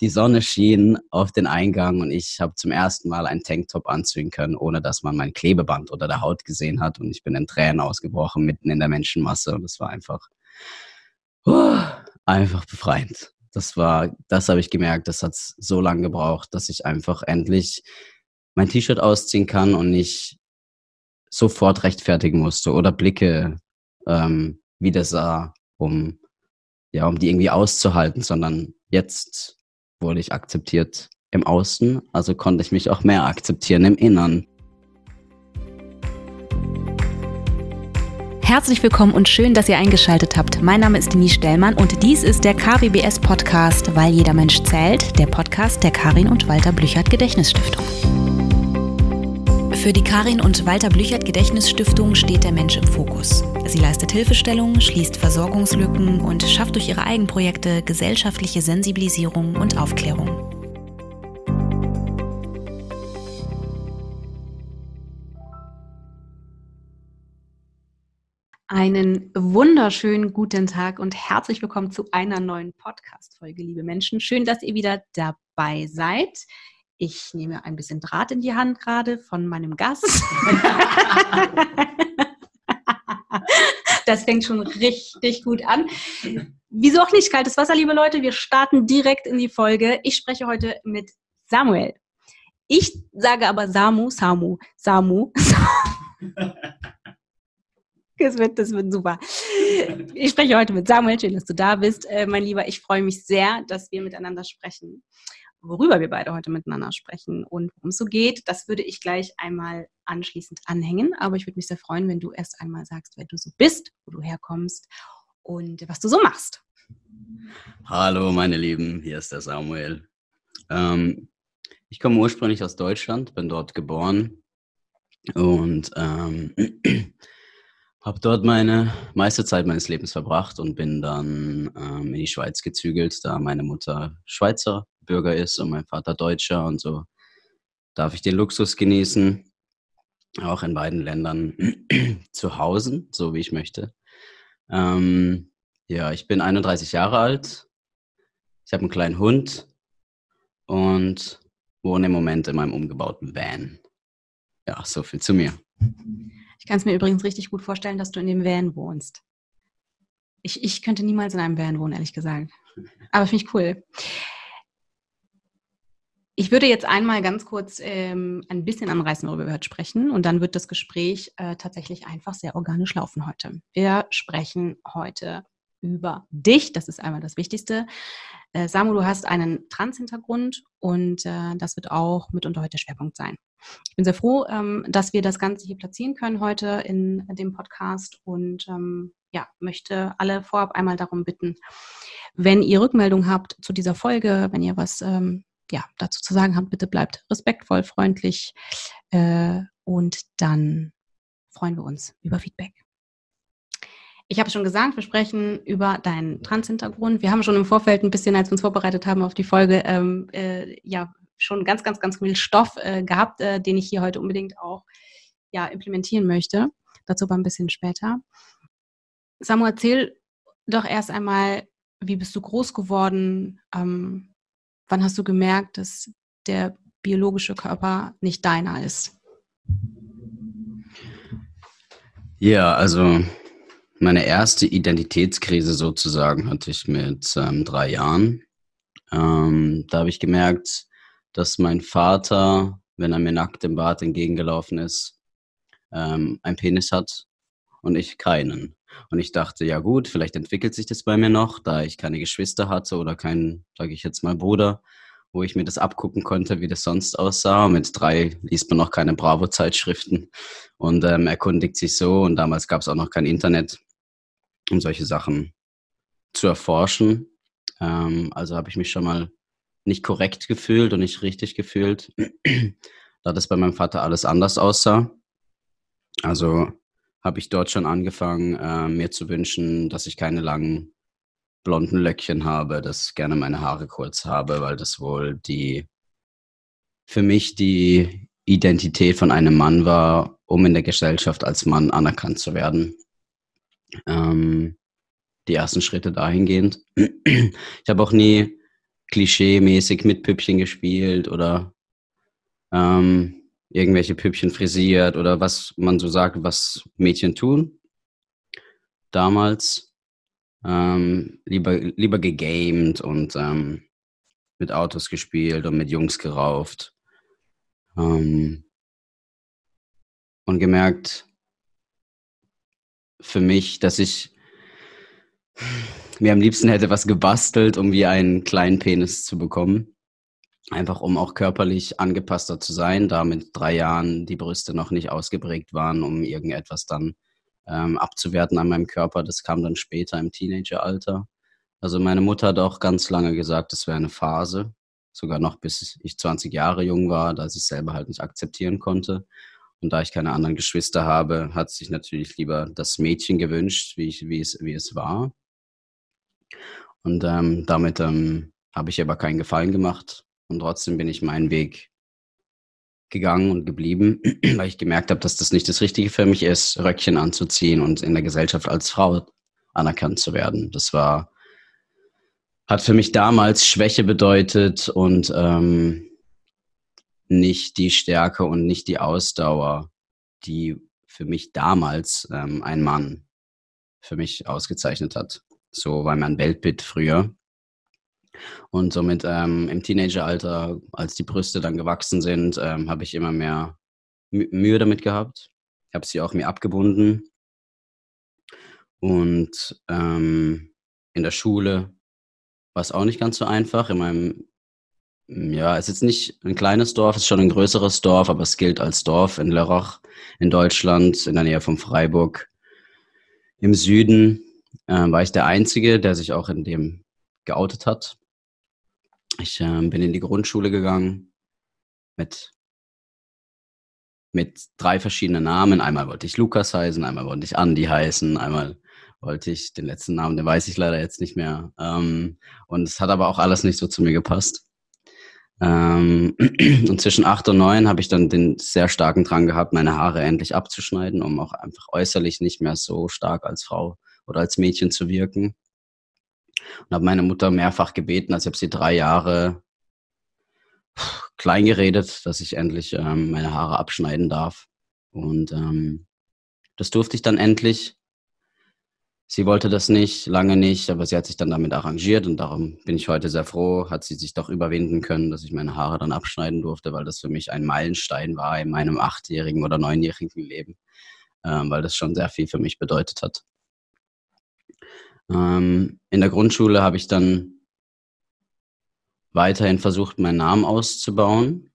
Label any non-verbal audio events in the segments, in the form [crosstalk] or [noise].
die Sonne schien auf den Eingang und ich habe zum ersten Mal einen Tanktop anziehen können, ohne dass man mein Klebeband unter der Haut gesehen hat. Und ich bin in Tränen ausgebrochen mitten in der Menschenmasse. Und es war einfach, uh, einfach befreiend. Das war, das habe ich gemerkt, das hat so lange gebraucht, dass ich einfach endlich mein T-Shirt ausziehen kann und nicht sofort rechtfertigen musste oder Blicke ähm, wieder sah, um ja, um die irgendwie auszuhalten, sondern jetzt wurde ich akzeptiert im Außen, also konnte ich mich auch mehr akzeptieren im Innern. Herzlich willkommen und schön, dass ihr eingeschaltet habt. Mein Name ist Denise Stellmann und dies ist der KWBS Podcast, weil jeder Mensch zählt, der Podcast der Karin und Walter Blüchert Gedächtnisstiftung. Für die Karin und Walter Blüchert Gedächtnisstiftung steht der Mensch im Fokus. Sie leistet Hilfestellung, schließt Versorgungslücken und schafft durch ihre Eigenprojekte gesellschaftliche Sensibilisierung und Aufklärung. Einen wunderschönen guten Tag und herzlich willkommen zu einer neuen Podcast-Folge, liebe Menschen. Schön, dass ihr wieder dabei seid. Ich nehme ein bisschen Draht in die Hand gerade von meinem Gast. das fängt schon richtig gut an. Wieso auch nicht kaltes Wasser, liebe Leute? Wir starten direkt in die Folge. Ich spreche heute mit Samuel. Ich sage aber Samu, Samu, Samu. Das wird, das wird super. Ich spreche heute mit Samuel. Schön, dass du da bist, äh, mein Lieber. Ich freue mich sehr, dass wir miteinander sprechen worüber wir beide heute miteinander sprechen und worum es so geht, das würde ich gleich einmal anschließend anhängen. Aber ich würde mich sehr freuen, wenn du erst einmal sagst, wer du so bist, wo du herkommst und was du so machst. Hallo, meine Lieben, hier ist der Samuel. Ähm, ich komme ursprünglich aus Deutschland, bin dort geboren und ähm, [clears throat] habe dort meine meiste Zeit meines Lebens verbracht und bin dann ähm, in die Schweiz gezügelt, da meine Mutter Schweizer Bürger ist und mein Vater Deutscher und so darf ich den Luxus genießen, auch in beiden Ländern [clears throat] zu Hause, so wie ich möchte. Ähm, ja, ich bin 31 Jahre alt. Ich habe einen kleinen Hund und wohne im Moment in meinem umgebauten Van. Ja, so viel zu mir. Ich kann es mir übrigens richtig gut vorstellen, dass du in dem Van wohnst. Ich, ich könnte niemals in einem Van wohnen, ehrlich gesagt. Aber finde ich cool. Ich würde jetzt einmal ganz kurz ähm, ein bisschen anreißen, worüber wir heute sprechen. Und dann wird das Gespräch äh, tatsächlich einfach sehr organisch laufen heute. Wir sprechen heute über dich. Das ist einmal das Wichtigste. Äh, Samu, du hast einen Trans-Hintergrund und äh, das wird auch mitunter heute der Schwerpunkt sein. Ich bin sehr froh, ähm, dass wir das Ganze hier platzieren können heute in dem Podcast und ähm, ja, möchte alle vorab einmal darum bitten, wenn ihr Rückmeldung habt zu dieser Folge, wenn ihr was ähm, ja, dazu zu sagen habt, bitte bleibt respektvoll, freundlich äh, und dann freuen wir uns über Feedback. Ich habe schon gesagt, wir sprechen über deinen Trans-Hintergrund. Wir haben schon im Vorfeld ein bisschen, als wir uns vorbereitet haben auf die Folge, ähm, äh, ja, schon ganz, ganz, ganz viel Stoff äh, gehabt, äh, den ich hier heute unbedingt auch ja, implementieren möchte. Dazu aber ein bisschen später. Samu, erzähl doch erst einmal, wie bist du groß geworden? Ähm, Wann hast du gemerkt, dass der biologische Körper nicht deiner ist? Ja, also meine erste Identitätskrise sozusagen hatte ich mit ähm, drei Jahren. Ähm, da habe ich gemerkt, dass mein Vater, wenn er mir nackt im Bad entgegengelaufen ist, ähm, einen Penis hat und ich keinen. Und ich dachte, ja gut, vielleicht entwickelt sich das bei mir noch, da ich keine Geschwister hatte oder keinen, sage ich jetzt mal, Bruder, wo ich mir das abgucken konnte, wie das sonst aussah. Mit drei liest man noch keine Bravo-Zeitschriften und ähm, erkundigt sich so. Und damals gab es auch noch kein Internet, um solche Sachen zu erforschen. Ähm, also habe ich mich schon mal nicht korrekt gefühlt und nicht richtig gefühlt, [clears throat] da das bei meinem Vater alles anders aussah. Also habe ich dort schon angefangen, äh, mir zu wünschen, dass ich keine langen blonden Löckchen habe, dass ich gerne meine Haare kurz habe, weil das wohl die für mich die Identität von einem Mann war, um in der Gesellschaft als Mann anerkannt zu werden. Ähm, die ersten Schritte dahingehend. [clears throat] Ich habe auch nie klischee-mäßig mit Püppchen gespielt oder ähm, irgendwelche Püppchen frisiert oder was man so sagt, was Mädchen tun. Damals ähm, lieber, lieber gegamed und ähm, mit Autos gespielt und mit Jungs gerauft. Ähm, und gemerkt für mich, dass ich mir am liebsten hätte was gebastelt, um wie einen kleinen Penis zu bekommen. Einfach um auch körperlich angepasster zu sein, da mit drei Jahren die Brüste noch nicht ausgeprägt waren, um irgendetwas dann ähm, abzuwerten an meinem Körper. Das kam dann später im Teenageralter. Also meine Mutter hat auch ganz lange gesagt, es wäre eine Phase, sogar noch bis ich 20 Jahre jung war, da sie es selber halt nicht akzeptieren konnte. Und da ich keine anderen Geschwister habe, hat sich natürlich lieber das Mädchen gewünscht, wie, ich, wie, es, wie es war. Und ähm, damit ähm, habe ich aber keinen Gefallen gemacht. Und trotzdem bin ich meinen Weg gegangen und geblieben, [clears throat] weil ich gemerkt habe, dass das nicht das Richtige für mich ist, Röckchen anzuziehen und in der Gesellschaft als Frau anerkannt zu werden. Das war, hat für mich damals Schwäche bedeutet und ähm, nicht die Stärke und nicht die Ausdauer, die für mich damals ähm, ein Mann für mich ausgezeichnet hat. So war mein Weltbild früher. Und somit ähm, im Teenageralter, als die Brüste dann gewachsen sind, ähm, habe ich immer mehr Mühe damit gehabt. Ich habe sie auch mir abgebunden. Und ähm, in der Schule war es auch nicht ganz so einfach. In meinem, ja, es ist jetzt nicht ein kleines Dorf, es ist schon ein größeres Dorf, aber es gilt als Dorf in Lörrach in Deutschland, in der Nähe von Freiburg. Im Süden äh, war ich der Einzige, der sich auch in dem geoutet hat. Ich äh, bin in die Grundschule gegangen mit, mit drei verschiedenen Namen. Einmal wollte ich Lukas heißen, einmal wollte ich Andi heißen, einmal wollte ich den letzten Namen, den weiß ich leider jetzt nicht mehr. Ähm, und es hat aber auch alles nicht so zu mir gepasst. Ähm, [clears throat] und zwischen acht und neun habe ich dann den sehr starken Drang gehabt, meine Haare endlich abzuschneiden, um auch einfach äußerlich nicht mehr so stark als Frau oder als Mädchen zu wirken und habe meine Mutter mehrfach gebeten, als ich habe sie drei Jahre klein geredet, dass ich endlich ähm, meine Haare abschneiden darf. Und ähm, das durfte ich dann endlich. Sie wollte das nicht, lange nicht, aber sie hat sich dann damit arrangiert und darum bin ich heute sehr froh, hat sie sich doch überwinden können, dass ich meine Haare dann abschneiden durfte, weil das für mich ein Meilenstein war in meinem achtjährigen oder neunjährigen Leben, ähm, weil das schon sehr viel für mich bedeutet hat. Ähm, in der Grundschule habe ich dann weiterhin versucht, meinen Namen auszubauen.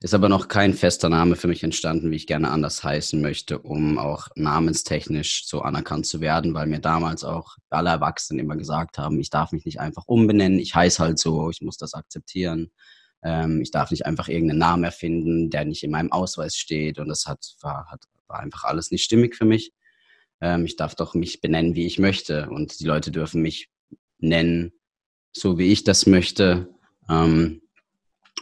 Ist aber noch kein fester Name für mich entstanden, wie ich gerne anders heißen möchte, um auch namenstechnisch so anerkannt zu werden, weil mir damals auch alle Erwachsenen immer gesagt haben, ich darf mich nicht einfach umbenennen, ich heiße halt so, ich muss das akzeptieren. Ähm, ich darf nicht einfach irgendeinen Namen erfinden, der nicht in meinem Ausweis steht. Und das hat, war, hat, war einfach alles nicht stimmig für mich. Ähm, ich darf doch mich benennen, wie ich möchte. Und die Leute dürfen mich nennen, so wie ich das möchte. Ähm,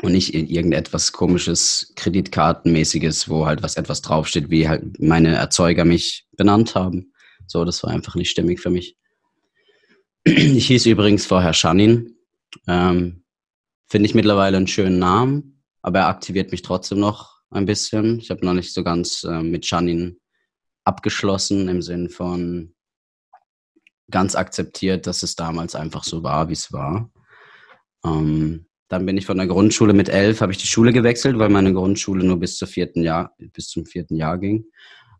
und nicht in irgendetwas komisches, Kreditkartenmäßiges, wo halt was etwas draufsteht, wie halt meine Erzeuger mich benannt haben. So, das war einfach nicht stimmig für mich. [clears throat] Ich hieß übrigens vorher Shanin. Ähm, Finde ich mittlerweile einen schönen Namen, aber er aktiviert mich trotzdem noch ein bisschen. Ich habe noch nicht so ganz äh, mit Shanin abgeschlossen im Sinn von ganz akzeptiert, dass es damals einfach so war, wie es war. Ähm, dann bin ich von der Grundschule mit elf, habe ich die Schule gewechselt, weil meine Grundschule nur bis, zur vierten Jahr, bis zum vierten Jahr ging.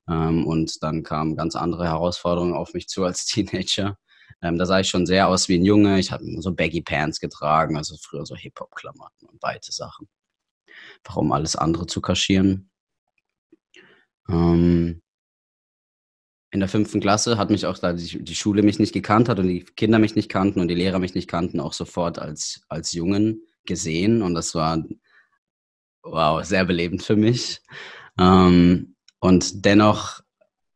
Ähm, und dann kamen ganz andere Herausforderungen auf mich zu als [laughs] Teenager. Ähm, da sah ich schon sehr aus wie ein Junge. Ich habe so Baggy Pants getragen, also früher so Hip-Hop-Klamotten und weite Sachen. Warum alles andere zu kaschieren. Ähm, in der fünften Klasse hat mich auch, da die, die, Schule mich nicht gekannt hat und die Kinder mich nicht kannten und die Lehrer mich nicht kannten, auch sofort als, als Jungen gesehen. Und das war, wow, sehr belebend für mich. Ähm, und dennoch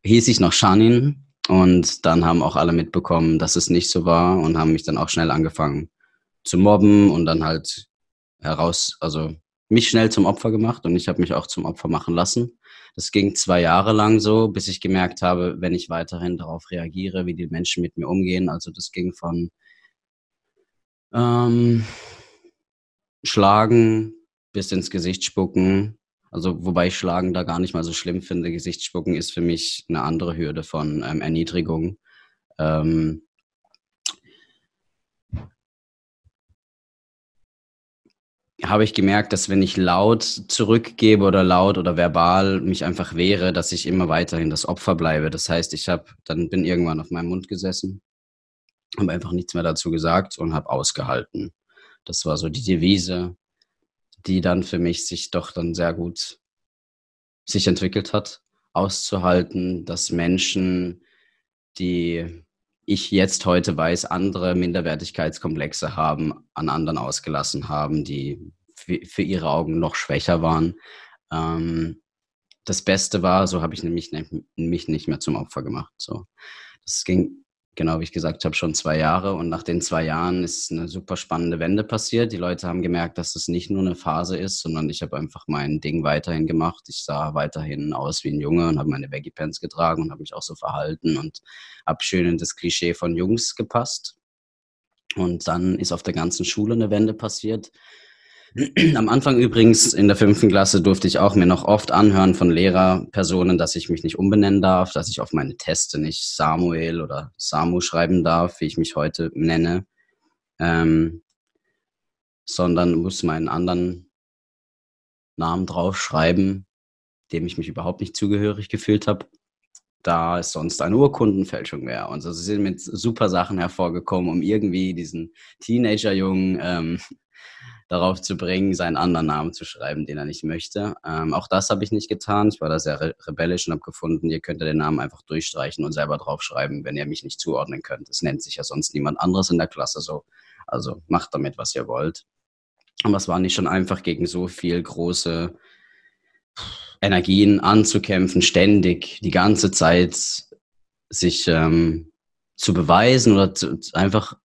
hieß ich noch Shanin und dann haben auch alle mitbekommen, dass es nicht so war und haben mich dann auch schnell angefangen zu mobben und dann halt heraus, also mich schnell zum Opfer gemacht und ich habe mich auch zum Opfer machen lassen. Das ging zwei Jahre lang so, bis ich gemerkt habe, wenn ich weiterhin darauf reagiere, wie die Menschen mit mir umgehen. Also das ging von Ähm, schlagen, bis ins Gesicht spucken. Also wobei ich Schlagen da gar nicht mal so schlimm finde. Gesicht spucken ist für mich eine andere Hürde von ähm, Erniedrigung. Ähm, habe ich gemerkt, dass wenn ich laut zurückgebe oder laut oder verbal mich einfach wehre, dass ich immer weiterhin das Opfer bleibe. Das heißt, ich habe dann bin irgendwann auf meinem Mund gesessen, habe einfach nichts mehr dazu gesagt und habe ausgehalten. Das war so die Devise, die dann für mich sich doch dann sehr gut sich entwickelt hat, auszuhalten, dass Menschen, die ich jetzt heute weiß, andere Minderwertigkeitskomplexe haben, an anderen ausgelassen haben, die für ihre Augen noch schwächer waren. Ähm, das Beste war, so habe ich nämlich mich nicht mehr zum Opfer gemacht. So, das ging genau wie ich gesagt habe, schon zwei Jahre. Und nach den zwei Jahren ist eine super spannende Wende passiert. Die Leute haben gemerkt, dass es nicht nur eine Phase ist, sondern ich habe einfach mein Ding weiterhin gemacht. Ich sah weiterhin aus wie ein Junge und habe meine Baggy Pants getragen und habe mich auch so verhalten und habe schön in das Klischee von Jungs gepasst. Und dann ist auf der ganzen Schule eine Wende passiert. Am Anfang übrigens in der fünften Klasse durfte ich auch mir noch oft anhören von Lehrerpersonen, dass ich mich nicht umbenennen darf, dass ich auf meine Teste nicht Samuel oder Samu schreiben darf, wie ich mich heute nenne, ähm, sondern muss meinen anderen Namen draufschreiben, dem ich mich überhaupt nicht zugehörig gefühlt habe, da es sonst eine Urkundenfälschung wäre. Und so sind mit super Sachen hervorgekommen, um irgendwie diesen Teenager-Jungen ähm, darauf zu bringen, seinen anderen Namen zu schreiben, den er nicht möchte. Ähm, auch das habe ich nicht getan. Ich war da sehr re rebellisch und habe gefunden, ihr könnt den Namen einfach durchstreichen und selber draufschreiben, wenn ihr mich nicht zuordnen könnt. Es nennt sich ja sonst niemand anderes in der Klasse so. Also macht damit, was ihr wollt. Aber es war nicht schon einfach gegen so viel große Energien anzukämpfen, ständig, die ganze Zeit sich ähm, zu beweisen oder zu, einfach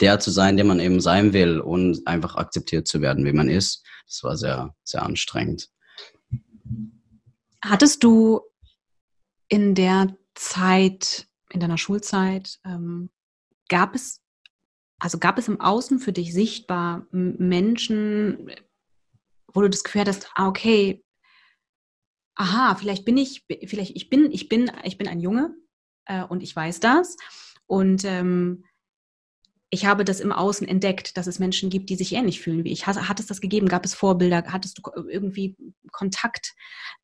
der zu sein, der man eben sein will und einfach akzeptiert zu werden, wie man ist. Das war sehr, sehr anstrengend. Hattest du in der Zeit, in deiner Schulzeit, ähm, gab es, also gab es im Außen für dich sichtbar Menschen, wo du das Gefühl hattest, ah, okay, aha, vielleicht bin ich, vielleicht ich bin, ich bin, ich bin ein Junge äh, und ich weiß das. Und ähm, ich habe das im Außen entdeckt, dass es Menschen gibt, die sich ähnlich fühlen wie ich. Hat, es das gegeben? Gab es Vorbilder? Hattest du irgendwie Kontakt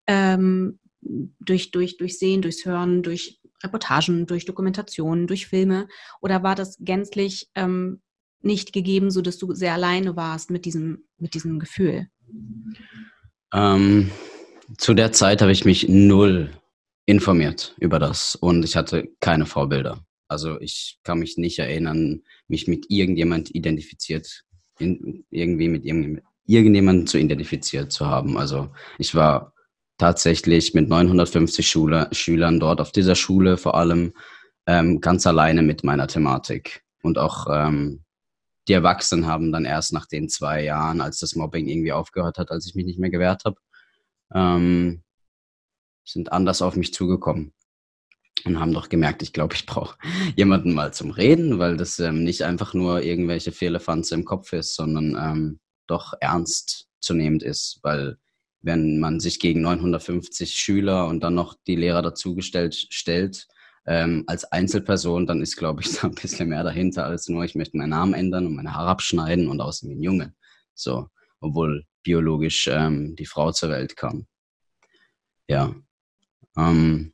ähm, durch, durch, durch Sehen, durchs Hören, durch Reportagen, durch Dokumentationen, durch Filme? Oder war das gänzlich ähm, nicht gegeben, sodass du sehr alleine warst mit diesem, mit diesem Gefühl? Ähm, zu der Zeit habe ich mich null informiert über das und ich hatte keine Vorbilder. Also ich kann mich nicht erinnern, mich mit irgendjemand identifiziert, in, irgendwie mit irgendjemandem zu identifiziert zu haben. Also ich war tatsächlich mit 950 Schüler, Schülern dort auf dieser Schule vor allem ähm, ganz alleine mit meiner Thematik. Und auch ähm, die Erwachsenen haben dann erst nach den zwei Jahren, als das Mobbing irgendwie aufgehört hat, als ich mich nicht mehr gewehrt habe, ähm, sind anders auf mich zugekommen und haben doch gemerkt, ich glaube, ich brauche [laughs] jemanden mal zum Reden, weil das ähm, nicht einfach nur irgendwelche Fehlerfanze im Kopf ist, sondern ähm, doch ernst zu nehmend ist, weil wenn man sich gegen 950 Schüler und dann noch die Lehrer dazugestellt stellt, ähm, als Einzelperson, dann ist, glaube ich, [laughs] da ein bisschen mehr dahinter als nur, ich möchte meinen Namen ändern und meine Haare abschneiden und aussehen wie ein Junge. So, obwohl biologisch ähm, die Frau zur Welt kam. Ja. Ähm,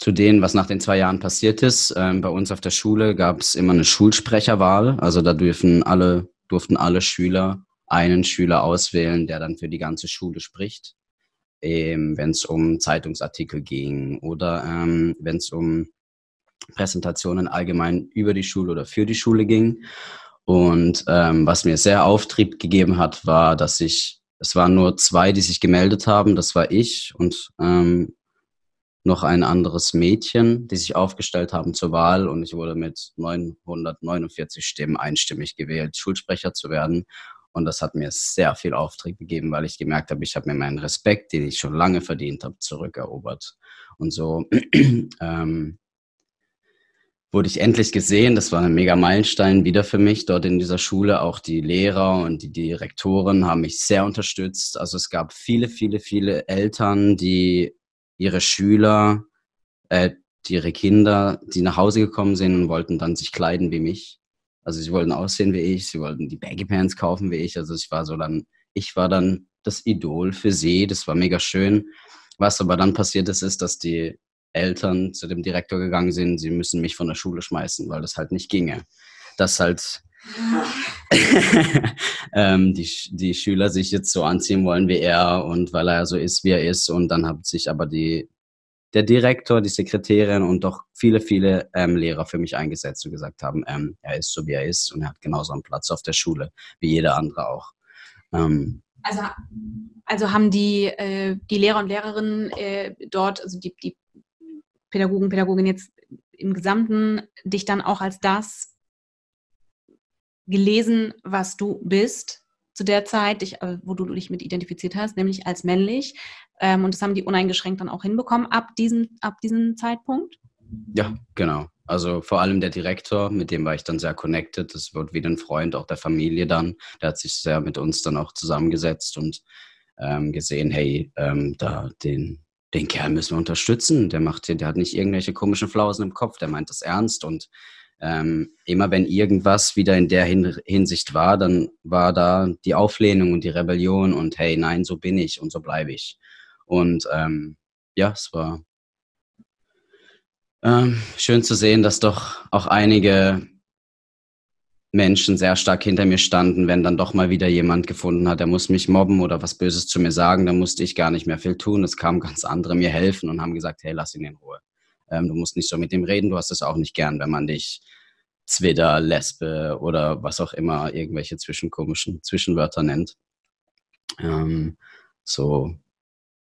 zu denen, was nach den zwei Jahren passiert ist. Ähm, bei uns auf der Schule gab es immer eine Schulsprecherwahl. Also da dürfen alle, durften alle Schüler einen Schüler auswählen, der dann für die ganze Schule spricht. Ähm, wenn es um Zeitungsartikel ging oder ähm, wenn es um Präsentationen allgemein über die Schule oder für die Schule ging. Und ähm, was mir sehr Auftrieb gegeben hat, war, dass ich, es waren nur zwei, die sich gemeldet haben. Das war ich und ähm, noch ein anderes Mädchen, die sich aufgestellt haben zur Wahl und ich wurde mit 949 Stimmen einstimmig gewählt, Schulsprecher zu werden. Und das hat mir sehr viel Auftrieb gegeben, weil ich gemerkt habe, ich habe mir meinen Respekt, den ich schon lange verdient habe, zurückerobert. Und so [clears throat] ähm, wurde ich endlich gesehen. Das war ein mega Meilenstein wieder für mich dort in dieser Schule. Auch die Lehrer und die Direktoren haben mich sehr unterstützt. Also es gab viele, viele, viele Eltern, die ihre Schüler, äh, ihre Kinder, die nach Hause gekommen sind und wollten dann sich kleiden wie mich. Also sie wollten aussehen wie ich, sie wollten die Baggy Pants kaufen wie ich. Also ich war so dann, ich war dann das Idol für sie. Das war mega schön. Was aber dann passiert ist, ist, dass die Eltern zu dem Direktor gegangen sind, sie müssen mich von der Schule schmeißen, weil das halt nicht ginge. Dass halt [laughs] ähm, die, die Schüler sich jetzt so anziehen wollen wie er und weil er so ist, wie er ist. Und dann hat sich aber die, der Direktor, die Sekretärin und doch viele, viele ähm, Lehrer für mich eingesetzt und gesagt haben, ähm, er ist so, wie er ist und er hat genauso einen Platz auf der Schule, wie jeder andere auch. Ähm, also, also haben die, äh, die Lehrer und Lehrerinnen äh, dort, also die, die Pädagogen, Pädagogin jetzt im Gesamten dich dann auch als das gelesen, was du bist zu der Zeit, dich, äh, wo du dich mit identifiziert hast, nämlich als männlich. Ähm, und das haben die uneingeschränkt dann auch hinbekommen ab diesem, ab diesem Zeitpunkt? Ja, genau. Also vor allem der Direktor, mit dem war ich dann sehr connected. Das wird wie ein Freund auch der Familie dann. Der hat sich sehr mit uns dann auch zusammengesetzt und ähm, gesehen, hey, ähm, da den den Kerl müssen wir unterstützen. Der macht hier, der hat nicht irgendwelche komischen Flausen im Kopf, der meint das ernst. Und ähm, immer wenn irgendwas wieder in der Hin Hinsicht war, dann war da die Auflehnung und die Rebellion und hey, nein, so bin ich und so bleibe ich. Und ähm, ja, es war ähm, schön zu sehen, dass doch auch einige Menschen sehr stark hinter mir standen, wenn dann doch mal wieder jemand gefunden hat, der muss mich mobben oder was Böses zu mir sagen, dann musste ich gar nicht mehr viel tun. Es kamen ganz andere mir helfen und haben gesagt, hey, lass ihn in Ruhe. Ähm, du musst nicht so mit ihm reden, du hast es auch nicht gern, wenn man dich Zwider, Lesbe oder was auch immer, irgendwelche zwischenkomischen Zwischenwörter nennt. Ähm, so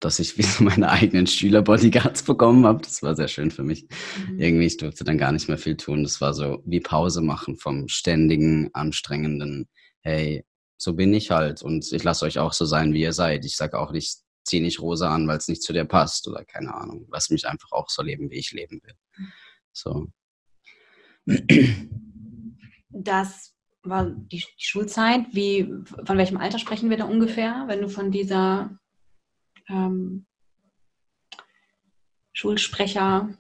dass ich [laughs] wie so meine eigenen Schüler-Bodyguards bekommen habe. Das war sehr schön für mich. Mhm. Irgendwie, ich durfte dann gar nicht mehr viel tun. Das war so wie Pause machen vom ständigen, anstrengenden, hey, so bin ich halt und ich lasse euch auch so sein, wie ihr seid. Ich sage auch nicht, zieh nicht rosa an, weil es nicht zu dir passt oder keine Ahnung. Lass mich einfach auch so leben, wie ich leben will. So. Das war die, Schulzeit. Wie, von welchem Alter sprechen wir da ungefähr, wenn du von dieser ähm, Schulsprecherzeit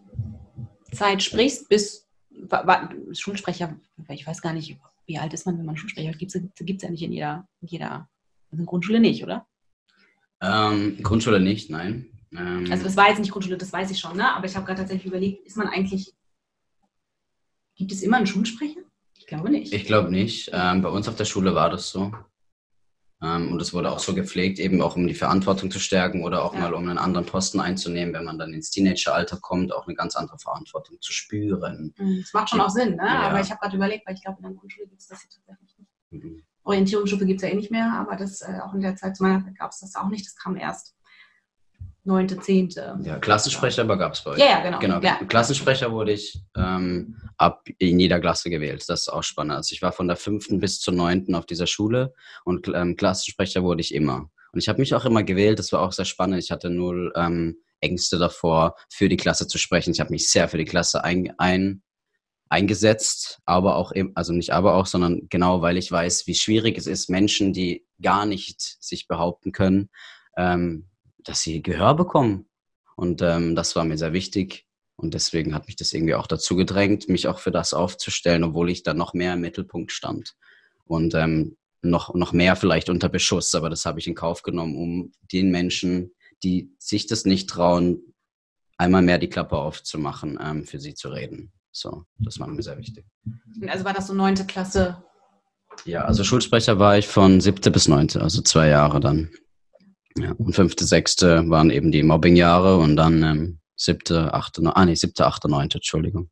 sprichst, bis war, war, Schulsprecher, ich weiß gar nicht, wie alt ist man, wenn man Schulsprecher gibt es ja nicht in jeder, in jeder in Grundschule nicht, oder? Ähm, Grundschule nicht, nein. Ähm, also das war jetzt nicht Grundschule, das weiß ich schon, ne? aber ich habe gerade tatsächlich überlegt, ist man eigentlich, gibt es immer einen Schulsprecher? Ich glaube nicht. Ich glaube nicht. Ähm, bei uns auf der Schule war das so. Ähm, und es wurde auch so gepflegt, eben auch um die Verantwortung zu stärken oder auch ja. mal um einen anderen Posten einzunehmen, wenn man dann ins Teenageralter kommt, auch eine ganz andere Verantwortung zu spüren. Mhm, das macht schon auch Sinn, ne? Ja. aber ich habe gerade überlegt, weil ich glaube, in der Grundschule gibt es das hier tatsächlich nicht. Mhm. Orientierungsstufe gibt es ja eh nicht mehr, aber das äh, auch in der Zeit zu meiner Zeit gab es das auch nicht. Das kam erst neunte, zehnte. Ja, Klassensprecher aber gab es bei euch. Ja, ja, genau. genau. Ja. Klassensprecher wurde ich ähm, ab in jeder Klasse gewählt. Das ist auch spannend. Also ich war von der fünften bis zur neunten auf dieser Schule und ähm, Klassensprecher wurde ich immer. Und ich habe mich auch immer gewählt. Das war auch sehr spannend. Ich hatte null ähm, Ängste davor, für die Klasse zu sprechen. Ich habe mich sehr für die Klasse ein, ein, eingesetzt, aber auch, also nicht aber auch, sondern genau, weil ich weiß, wie schwierig es ist, Menschen, die gar nicht sich behaupten können, ähm, dass sie Gehör bekommen. Und ähm, das war mir sehr wichtig. Und deswegen hat mich das irgendwie auch dazu gedrängt, mich auch für das aufzustellen, obwohl ich da noch mehr im Mittelpunkt stand. Und ähm, noch, noch mehr vielleicht unter Beschuss, aber das habe ich in Kauf genommen, um den Menschen, die sich das nicht trauen, einmal mehr die Klappe aufzumachen, ähm, für sie zu reden. So, das war mir sehr wichtig. Also war das so neunte Klasse? Ja, also Schulsprecher war ich von siebte bis neunte, also zwei Jahre dann. Ja, und fünfte, sechste waren eben die Mobbing-Jahre und dann ähm, siebte, achte, ah nee, siebte, achte, neunte, Entschuldigung.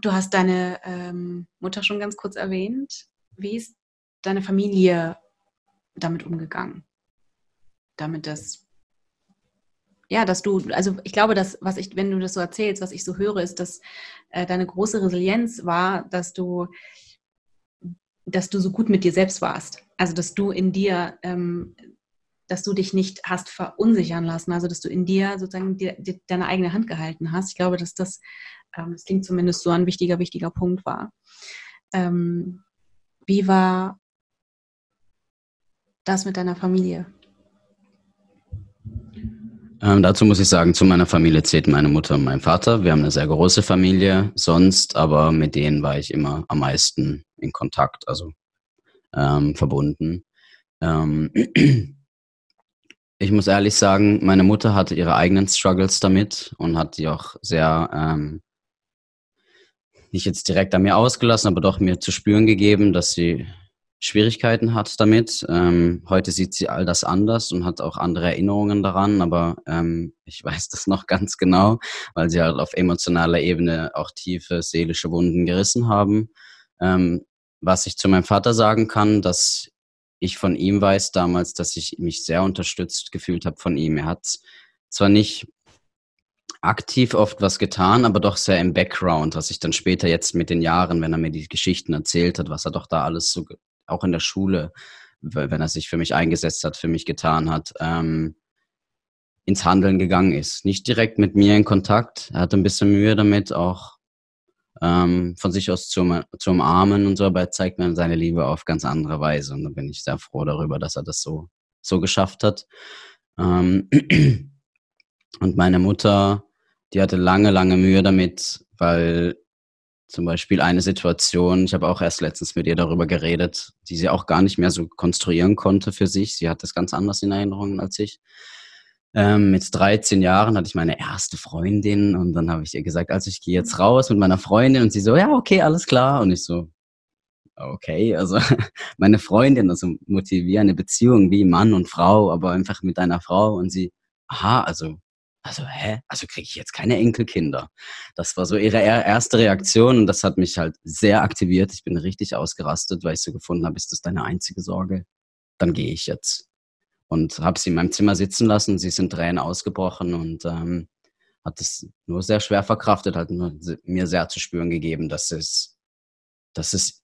Du hast deine ähm, Mutter schon ganz kurz erwähnt. Wie ist deine Familie damit umgegangen? Damit das, ja, dass du, also ich glaube, dass, was ich, wenn du das so erzählst, was ich so höre, ist, dass äh, deine große Resilienz war, dass du dass du so gut mit dir selbst warst. Also, dass du in dir ähm, dass du dich nicht hast verunsichern lassen, also dass du in dir sozusagen die, die, deine eigene Hand gehalten hast. Ich glaube, dass das, ähm, das klingt zumindest so ein wichtiger, wichtiger Punkt war. Ähm, wie war das mit deiner Familie? Ähm, dazu muss ich sagen, zu meiner Familie zählt meine Mutter und mein Vater. Wir haben eine sehr große Familie sonst, aber mit denen war ich immer am meisten in Kontakt, also ähm, verbunden. Ähm, ich muss ehrlich sagen, meine Mutter hatte ihre eigenen Struggles damit und hat die auch sehr, ähm, nicht jetzt direkt an mir ausgelassen, aber doch mir zu spüren gegeben, dass sie Schwierigkeiten hat damit. Ähm, heute sieht sie all das anders und hat auch andere Erinnerungen daran, aber ähm, ich [laughs] weiß das noch ganz genau, weil sie halt auf emotionaler Ebene auch tiefe seelische Wunden gerissen haben. Ähm, was ich zu meinem Vater sagen kann, dass ich von ihm weiß damals, dass ich mich sehr unterstützt gefühlt habe von ihm. Er hat zwar nicht aktiv oft was getan, aber doch sehr im Background, was ich dann später jetzt mit den Jahren, wenn er mir die Geschichten erzählt hat, was er doch da alles so auch in der Schule, wenn er sich für mich eingesetzt hat, für mich getan hat, ähm, ins Handeln gegangen ist. Nicht direkt mit mir in Kontakt. Er hatte ein bisschen Mühe damit, auch ähm, von sich aus zu, zu umarmen und so, aber er zeigt mir seine Liebe auf ganz andere Weise. Und da bin ich sehr froh darüber, dass er das so, so geschafft hat. Ähm, [clears throat] und meine Mutter, die hatte lange, lange Mühe damit, weil zum Beispiel eine Situation, ich habe auch erst letztens mit ihr darüber geredet, die sie auch gar nicht mehr so konstruieren konnte für sich. Sie hat das ganz anders in Erinnerungen als ich. Ähm, mit 13 Jahren hatte ich meine erste Freundin und dann habe ich ihr gesagt, also ich gehe jetzt raus mit meiner Freundin und sie so, ja, okay, alles klar. Und ich so, okay, also [laughs] meine Freundin, also motiviere eine Beziehung wie Mann und Frau, aber einfach mit einer Frau und sie, aha, also also, hä? Also kriege ich jetzt keine Enkelkinder? Das war so ihre erste Reaktion und das hat mich halt sehr aktiviert. Ich bin richtig ausgerastet, weil ich so gefunden habe, ist das deine einzige Sorge? Dann gehe ich jetzt. Und habe sie in meinem Zimmer sitzen lassen. Sie sind Tränen ausgebrochen und ähm, hat es nur sehr schwer verkraftet, hat mir sehr zu spüren gegeben, dass es, dass es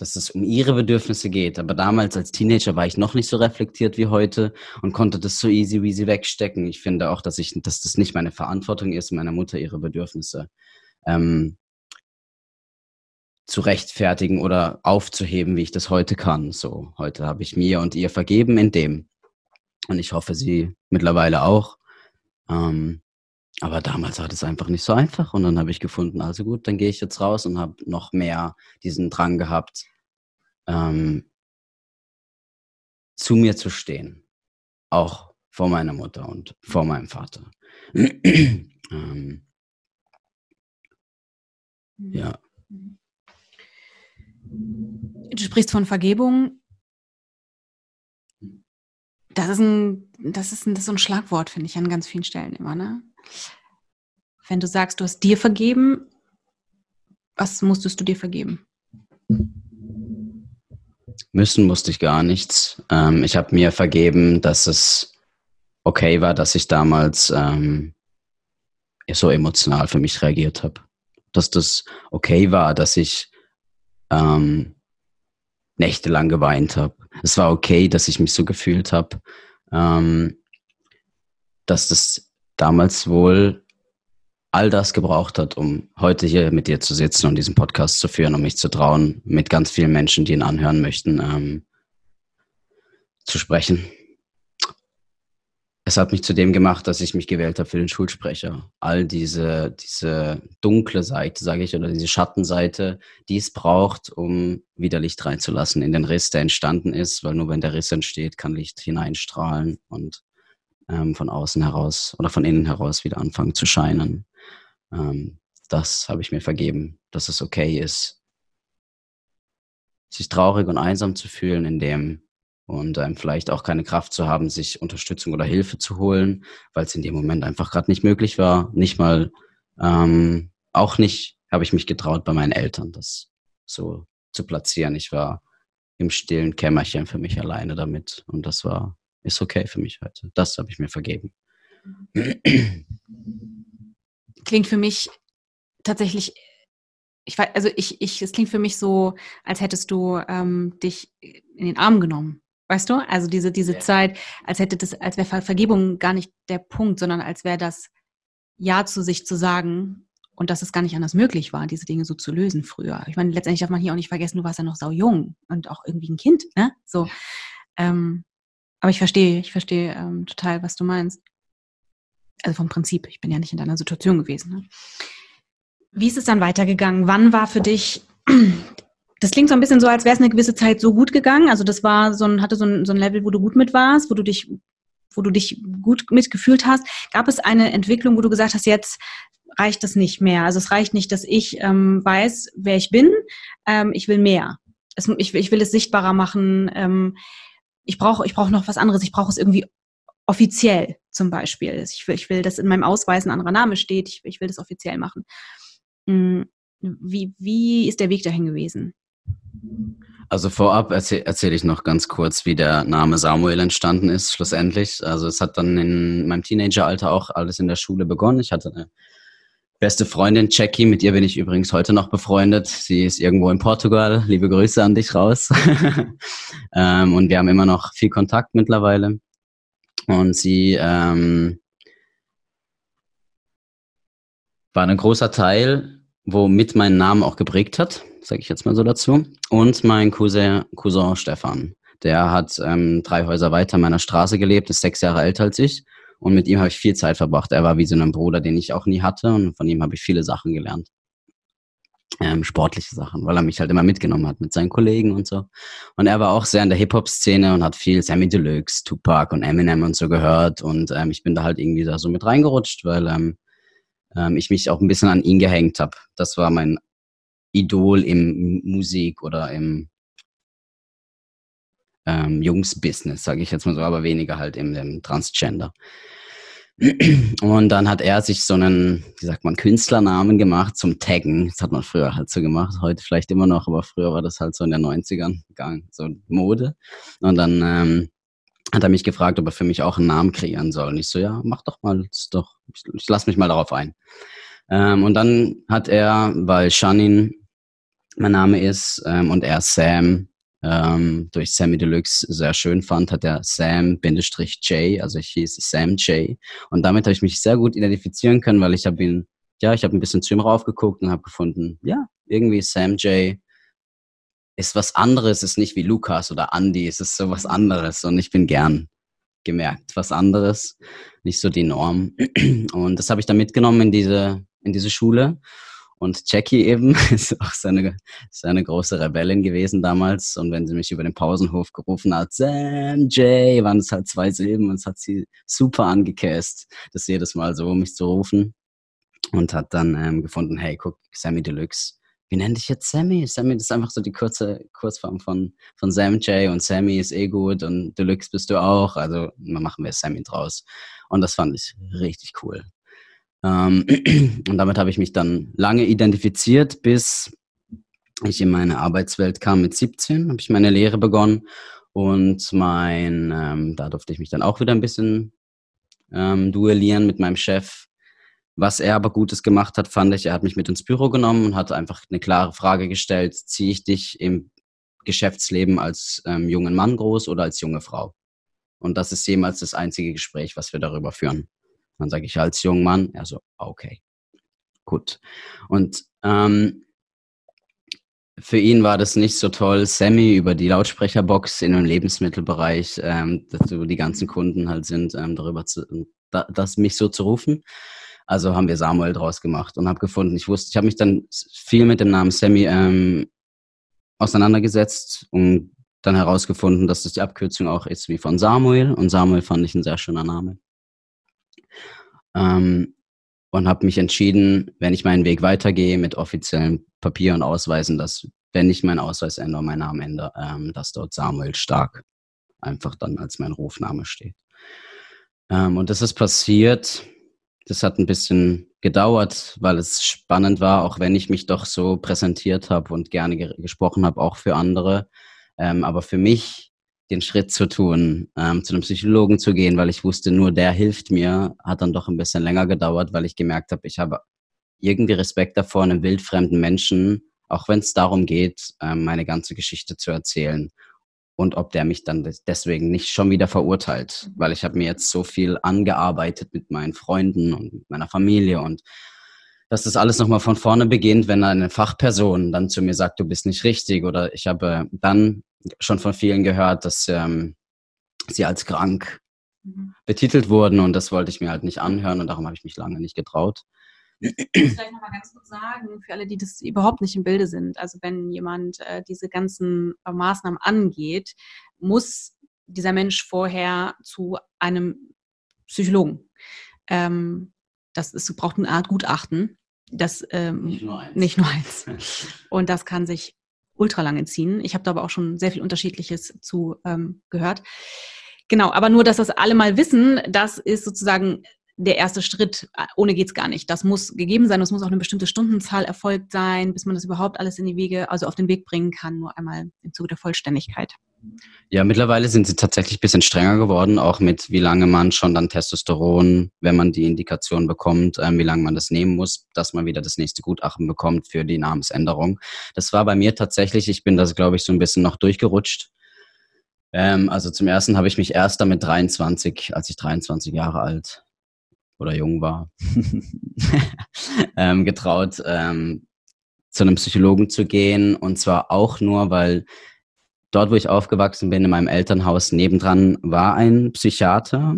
dass es um ihre Bedürfnisse geht. Aber damals als Teenager war ich noch nicht so reflektiert wie heute und konnte das so easy wie sie wegstecken. Ich finde auch, dass ich, dass das nicht meine Verantwortung ist, meiner Mutter ihre Bedürfnisse ähm, zu rechtfertigen oder aufzuheben, wie ich das heute kann. So, heute habe ich mir und ihr vergeben in dem. Und ich hoffe, sie mittlerweile auch. Ähm, aber damals war das einfach nicht so einfach. Und dann habe ich gefunden, also gut, dann gehe ich jetzt raus und habe noch mehr diesen Drang gehabt, ähm, zu mir zu stehen. Auch vor meiner Mutter und vor meinem Vater. [clears throat] ähm, ja. Du sprichst von Vergebung. Das ist ein, das ist ein, das ist ein Schlagwort, finde ich, an ganz vielen Stellen immer, ne? Wenn du sagst, du hast dir vergeben, was musstest du dir vergeben? Müssen musste ich gar nichts. Ähm, ich habe mir vergeben, dass es okay war, dass ich damals ähm, so emotional für mich reagiert habe. Dass das okay war, dass ich ähm, nächtelang geweint habe. Es war okay, dass ich mich so gefühlt habe. Ähm, dass das damals wohl all das gebraucht hat, um heute hier mit dir zu sitzen und diesen Podcast zu führen, um mich zu trauen, mit ganz vielen Menschen, die ihn anhören möchten, ähm, zu sprechen. Es hat mich zu dem gemacht, dass ich mich gewählt habe für den Schulsprecher. All diese, diese dunkle Seite, sage ich, oder diese Schattenseite, die es braucht, um wieder Licht reinzulassen in den Riss, der entstanden ist, weil nur wenn der Riss entsteht, kann Licht hineinstrahlen und ähm, von außen heraus oder von innen heraus wieder anfangen zu scheinen. Ähm, das habe ich mir vergeben, dass es okay ist, sich traurig und einsam zu fühlen in dem und ähm, vielleicht auch keine Kraft zu haben, sich Unterstützung oder Hilfe zu holen, weil es in dem Moment einfach gerade nicht möglich war. Nicht mal, ähm, auch nicht habe ich mich getraut, bei meinen Eltern das so zu platzieren. Ich war im stillen Kämmerchen für mich alleine damit und das war, ist okay für mich heute. Das habe ich mir vergeben. klingt für mich tatsächlich, ich weiß, also ich, ich, es klingt für mich so, als hättest du ähm, dich in den Arm genommen Weißt du? Also diese, diese ja. Zeit, als hätte das, als wäre Vergebung gar nicht der Punkt, sondern als wäre das Ja zu sich zu sagen und dass es gar nicht anders möglich war, diese Dinge so zu lösen früher. Ich meine, letztendlich darf man hier auch nicht vergessen, du warst ja noch sau jung und auch irgendwie ein Kind, ne? So. Ähm, aber ich verstehe, ich verstehe ähm, total, was du meinst. Also vom Prinzip, ich bin ja nicht in deiner Situation gewesen. Ne? Wie ist es dann weitergegangen? Wann war für dich [clears throat] das klingt so ein bisschen so, als wäre es eine gewisse Zeit so gut gegangen. Also das war so ein, hatte so ein, so ein Level, wo du gut mit warst, wo du dich, wo du dich gut mitgefühlt hast. Gab es eine Entwicklung, wo du gesagt hast, jetzt reicht das nicht mehr? Also es reicht nicht, dass ich ähm, weiß, wer ich bin. Ähm, ich will mehr. Es, ich, ich, will es sichtbarer machen. Ähm, ich brauche ich brauch noch was anderes. Ich brauche es irgendwie offiziell zum Beispiel. Ich will, ich will, dass in meinem Ausweis ein anderer Name steht. Ich, ich will das offiziell machen. Hm, wie, wie ist der Weg dahin gewesen? Also vorab erzähle erzähl ich noch ganz kurz, wie der Name Samuel entstanden ist, schlussendlich. Also es hat dann in meinem Teenageralter auch alles in der Schule begonnen. Ich hatte eine beste Freundin, Jackie, mit ihr bin ich übrigens heute noch befreundet. Sie ist irgendwo in Portugal. Liebe Grüße an dich raus. [laughs] ähm, und wir haben immer noch viel Kontakt mittlerweile. Und sie ähm, war ein großer Teil, womit meinen Namen auch geprägt hat sage ich jetzt mal so dazu. Und mein Cousin, Cousin Stefan. Der hat ähm, drei Häuser weiter meiner Straße gelebt, ist sechs Jahre älter als ich. Und mit ihm habe ich viel Zeit verbracht. Er war wie so ein Bruder, den ich auch nie hatte. Und von ihm habe ich viele Sachen gelernt. Ähm, sportliche Sachen, weil er mich halt immer mitgenommen hat mit seinen Kollegen und so. Und er war auch sehr in der Hip-Hop-Szene und hat viel Sammy Deluxe, Tupac und Eminem und so gehört. Und ähm, ich bin da halt irgendwie da so mit reingerutscht, weil ähm, ähm, ich mich auch ein bisschen an ihn gehängt habe. Das war mein Idol im Musik oder im ähm, Jungs-Business, sage ich jetzt mal so, aber weniger halt im, im Transgender. Und dann hat er sich so einen, wie sagt man, Künstlernamen gemacht zum Taggen. Das hat man früher halt so gemacht, heute vielleicht immer noch, aber früher war das halt so in den 90ern gang, so Mode. Und dann ähm, hat er mich gefragt, ob er für mich auch einen Namen kreieren soll. Und ich so, ja, mach doch mal, doch, ich, ich lass mich mal darauf ein. Ähm, und dann hat er, weil Shanin mein Name ist ähm, und er Sam ähm, durch Sammy Deluxe sehr schön fand, hat er Sam-J, also ich hieß Sam J. Und damit habe ich mich sehr gut identifizieren können, weil ich habe ihn, ja, ich habe ein bisschen zu ihm raufgeguckt und habe gefunden, ja, irgendwie Sam J ist was anderes, ist nicht wie Lukas oder Andy, es ist so was anderes und ich bin gern gemerkt, was anderes, nicht so die Norm. Und das habe ich dann mitgenommen in diese, in diese Schule und Jackie eben [laughs] ist auch seine, seine große Rebellin gewesen damals. Und wenn sie mich über den Pausenhof gerufen hat, Sam J, waren es halt zwei Silben und es hat sie super angekäst, das jedes Mal so, mich zu rufen. Und hat dann ähm, gefunden, hey, guck, Sammy Deluxe. Wie nennt dich jetzt Sammy? Sammy ist einfach so die kurze Kurzform von, von Sam J und Sammy ist eh gut und Deluxe bist du auch. Also machen wir Sammy draus. Und das fand ich richtig cool. Ähm, [clears throat] und damit habe ich mich dann lange identifiziert, bis ich in meine Arbeitswelt kam mit 17, habe ich meine Lehre begonnen und mein, ähm, da durfte ich mich dann auch wieder ein bisschen ähm, duellieren mit meinem Chef. Was er aber Gutes gemacht hat, fand ich, er hat mich mit ins Büro genommen und hat einfach eine klare Frage gestellt, ziehe ich dich im Geschäftsleben als ähm, jungen Mann groß oder als junge Frau? Und das ist jemals das einzige Gespräch, was wir darüber führen. Dann sage ich als junger Mann, er so, okay, gut. Und ähm, für ihn war das nicht so toll, Sammy über die Lautsprecherbox in einem Lebensmittelbereich, ähm, dass die ganzen Kunden halt sind, ähm, darüber zu, da, das mich so zu rufen. Also haben wir Samuel draus gemacht und habe gefunden, ich wusste, ich habe mich dann viel mit dem Namen Sammy ähm, auseinandergesetzt und dann herausgefunden, dass das die Abkürzung auch ist wie von Samuel und Samuel fand ich ein sehr schöner Name. Ähm, und habe mich entschieden, wenn ich meinen Weg weitergehe mit offiziellen Papier und Ausweisen, dass, wenn ich meinen Ausweis ändere, mein Name ändere, ähm, dass dort Samuel Stark einfach dann als mein Rufname steht. Ähm, und das ist passiert. Das hat ein bisschen gedauert, weil es spannend war, auch wenn ich mich doch so präsentiert habe und gerne ge gesprochen habe, auch für andere. Ähm, aber für mich den Schritt zu tun, ähm, zu einem Psychologen zu gehen, weil ich wusste, nur der hilft mir, hat dann doch ein bisschen länger gedauert, weil ich gemerkt habe, ich habe irgendwie Respekt davor, einem wildfremden Menschen, auch wenn es darum geht, ähm, meine ganze Geschichte zu erzählen. und ob der mich dann deswegen nicht schon wieder verurteilt, mhm. weil ich habe mir jetzt so viel angearbeitet mit meinen Freunden und meiner Familie und dass das alles nochmal von vorne beginnt, wenn eine Fachperson dann zu mir sagt, du bist nicht richtig oder ich habe dann schon von vielen gehört, dass ähm, sie als krank mhm. betitelt wurden und das wollte ich mir halt nicht anhören und darum habe ich mich lange nicht getraut. Ich muss vielleicht nochmal ganz kurz sagen, für alle, die das überhaupt nicht im Bilde sind, also wenn jemand äh, diese ganzen äh, Maßnahmen angeht, muss dieser Mensch vorher zu einem Psychologen. Ähm, das ist, braucht eine Art Gutachten. Das, ähm, nicht, nur eins. nicht nur eins. [laughs] Und das kann sich ultra lange ziehen. Ich habe da aber auch schon sehr viel Unterschiedliches zu ähm, gehört. Genau, aber nur, dass das alle mal wissen, das ist sozusagen der erste Schritt. Ohne geht's gar nicht. Das muss gegeben sein. Es muss auch eine bestimmte Stundenzahl erfolgt sein, bis man das überhaupt alles in die Wege, also auf den Weg bringen kann. Nur einmal im Zuge der Vollständigkeit. Ja, mittlerweile sind sie tatsächlich ein bisschen strenger geworden, auch mit wie lange man schon dann Testosteron, wenn man die Indikation bekommt, ähm, wie lange man das nehmen muss, dass man wieder das nächste Gutachten bekommt für die Namensänderung. Das war bei mir tatsächlich, ich bin das, glaube ich, so ein bisschen noch durchgerutscht. Ähm, also zum ersten habe ich mich erst damit 23, als ich 23 Jahre alt oder jung war, [laughs] ähm, getraut, ähm, zu einem Psychologen zu gehen. Und zwar auch nur, weil dort, wo ich aufgewachsen bin, in meinem Elternhaus nebendran, war ein Psychiater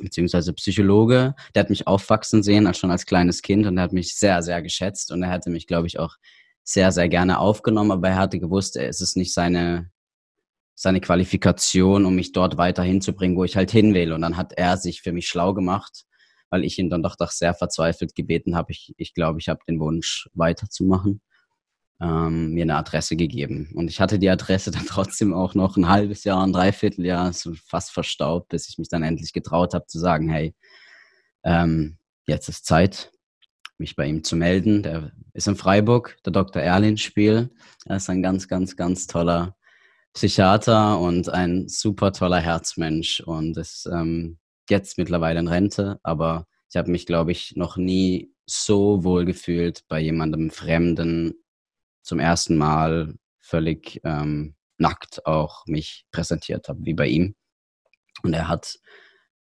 beziehungsweise Psychologe, der hat mich aufwachsen sehen, als schon als kleines Kind und er hat mich sehr, sehr geschätzt und er hätte mich, glaube ich, auch sehr, sehr gerne aufgenommen, aber er hatte gewusst, es ist nicht seine, seine Qualifikation, um mich dort weiter hinzubringen, wo ich halt hin will. Und dann hat er sich für mich schlau gemacht, weil ich ihn dann doch, doch sehr verzweifelt gebeten habe. Ich, ich glaube, ich habe den Wunsch weiterzumachen ähm, mir eine Adresse gegeben. Und ich hatte die Adresse [laughs] dann trotzdem auch noch ein halbes Jahr, ein Dreivierteljahr, so fast verstaubt, bis ich mich dann endlich getraut habe zu sagen, hey, ähm, jetzt ist Zeit, mich bei ihm zu melden. Der ist in Freiburg, der Dr. Erlin Spiel. Er ist ein ganz, ganz, ganz toller Psychiater und ein super toller Herzmensch und ist ähm, jetzt mittlerweile in Rente, aber ich habe mich, glaube ich, noch nie so wohl gefühlt bei jemandem Fremden zum ersten Mal völlig ähm, nackt auch mich präsentiert habe, wie bei ihm. Und er hat,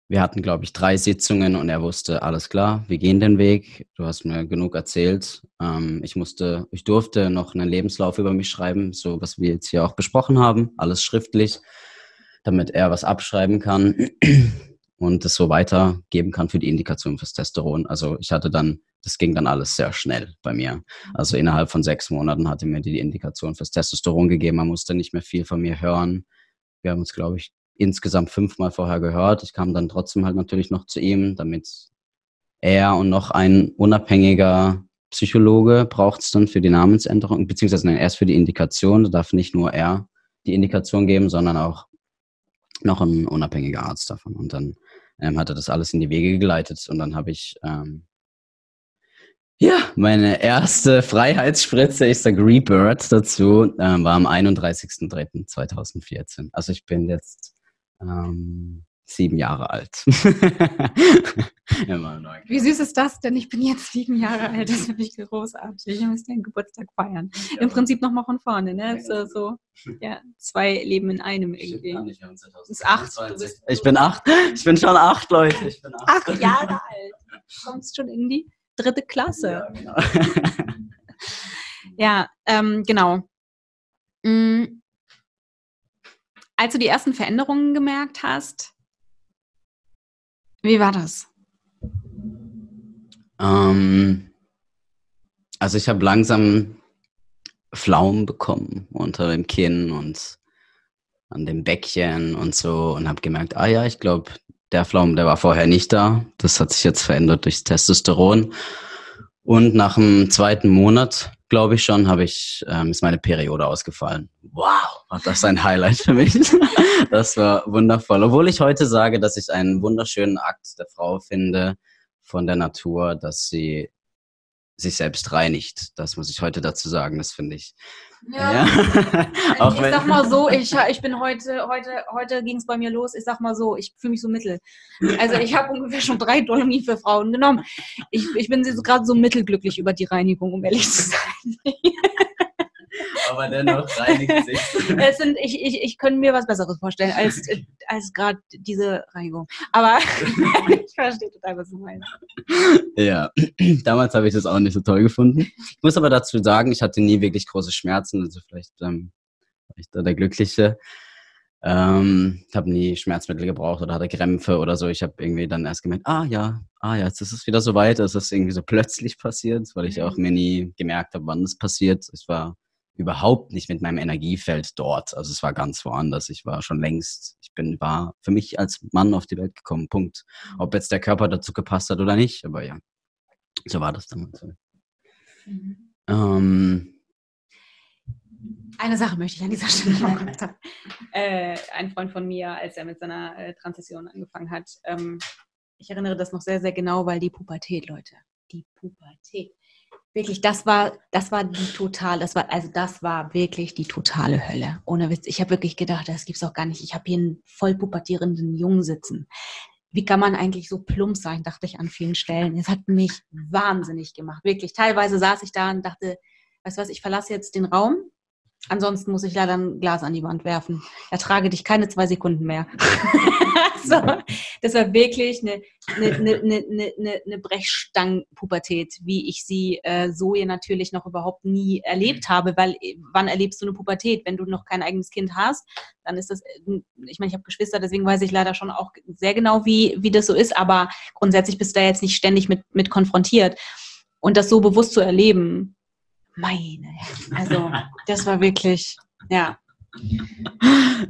wir hatten, glaube ich, drei Sitzungen und er wusste, alles klar, wir gehen den Weg. Du hast mir genug erzählt. Ähm, ich musste, ich durfte noch einen Lebenslauf über mich schreiben, so was wir jetzt hier auch besprochen haben, alles schriftlich, damit er was abschreiben kann und es so weitergeben kann für die Indikation fürs Testosteron. Also ich hatte dann das ging dann alles sehr schnell bei mir. Also innerhalb von sechs Monaten hatte mir die Indikation fürs Testosteron gegeben. Man musste nicht mehr viel von mir hören. Wir haben uns, glaube ich, insgesamt fünfmal vorher gehört. Ich kam dann trotzdem halt natürlich noch zu ihm, damit er und noch ein unabhängiger Psychologe braucht es dann für die Namensänderung, beziehungsweise nein, erst für die Indikation. Da darf nicht nur er die Indikation geben, sondern auch noch ein unabhängiger Arzt davon. Und dann ähm, hat er das alles in die Wege geleitet und dann habe ich ähm, ja, meine erste [laughs] Freiheitsspritze, ich sage Rebirth dazu, äh, war am 31.03.2014. Also ich bin jetzt ähm, sieben Jahre alt. [laughs] Immer neu. Wie süß ist das denn? Ich bin jetzt sieben Jahre alt. Das finde ich großartig. Ich muss den Geburtstag feiern. Ja. Im Prinzip nochmal von vorne, ne? So, so, ja, zwei Leben in einem irgendwie. Du bist acht. Ich bin acht. Ich bin schon acht, Leute. Ich bin acht. acht Jahre alt. Du kommst schon in die dritte Klasse. Ja, genau. [laughs] ja ähm, genau. Mhm. Als du die ersten Veränderungen gemerkt hast, wie war das? Ähm, also ich habe langsam Pflaumen bekommen unter dem Kinn und an dem Bäckchen und so und habe gemerkt, ah ja, ich glaube, der Pflaumen, der war vorher nicht da. Das hat sich jetzt verändert durchs Testosteron. Und nach dem zweiten Monat, glaube ich schon, habe ich, ähm, ist meine Periode ausgefallen. Wow, war das ein Highlight für mich. [laughs] das war wundervoll. Obwohl ich heute sage, dass ich einen wunderschönen Akt der Frau finde von der Natur, dass sie sich selbst reinigt. Das muss ich heute dazu sagen. Das finde ich. Ja. ja. [laughs] Ich sag mal so, ich, ich bin heute, heute, heute ging es bei mir los. Ich sag mal so, ich fühle mich so mittel. Also ich habe ungefähr schon drei Dolomie für Frauen genommen. Ich, ich bin gerade so mittelglücklich über die Reinigung, um ehrlich zu sein. [laughs] aber dennoch reinigt sich. [laughs] Es sind, ich, ich, ich könnte mir was Besseres vorstellen als, als gerade diese Reinigung. Aber [laughs] ich verstehe total, was du meinst. Ja, [clears throat] damals habe ich das auch nicht so toll gefunden. Ich muss aber dazu sagen, ich hatte nie wirklich große Schmerzen, also vielleicht ähm, war ich da der Glückliche. Ähm, ich habe nie Schmerzmittel gebraucht oder hatte Krämpfe oder so. Ich habe irgendwie dann erst gemerkt, ah ja, ah ja, jetzt ist es wieder so weit. Es ist irgendwie so plötzlich passiert, weil ich auch mhm. mir nie gemerkt habe, wann es passiert. Ich war überhaupt nicht mit meinem Energiefeld dort. Also es war ganz woanders. Ich war schon längst, ich bin, war für mich als Mann auf die Welt gekommen. Punkt. Mhm. Ob jetzt der Körper dazu gepasst hat oder nicht, aber ja, so war das damals. Mhm. Ähm, eine Sache möchte ich an dieser Stelle noch gesagt haben. Äh, ein Freund von mir, als er mit seiner äh, Transition angefangen hat, ähm, ich erinnere das noch sehr, sehr genau, weil die Pubertät, Leute, die Pubertät. Wirklich, das war, das war die total, das war, also das war wirklich die totale Hölle. Ohne Witz. Ich habe wirklich gedacht, das gibt's auch gar nicht. Ich habe hier einen voll pubertierenden Jungen sitzen. Wie kann man eigentlich so plump sein, dachte ich an vielen Stellen. Es hat mich wahnsinnig gemacht. Wirklich. Teilweise saß ich da und dachte, weißt du was, ich verlasse jetzt den Raum, Ansonsten muss ich leider ein Glas an die Wand werfen. Ertrage dich keine zwei Sekunden mehr. [laughs] so, das war wirklich eine, eine, eine, eine, eine Brechstangen-Pubertät, wie ich sie äh, so hier natürlich noch überhaupt nie erlebt habe. Weil wann erlebst du eine Pubertät? Wenn du noch kein eigenes Kind hast, dann ist das, äh, ich meine, ich habe Geschwister, deswegen weiß ich leider schon auch sehr genau, wie, wie das so ist. Aber grundsätzlich bist du da jetzt nicht ständig mit, mit konfrontiert. Und das so bewusst zu erleben, meine, also das war wirklich, ja.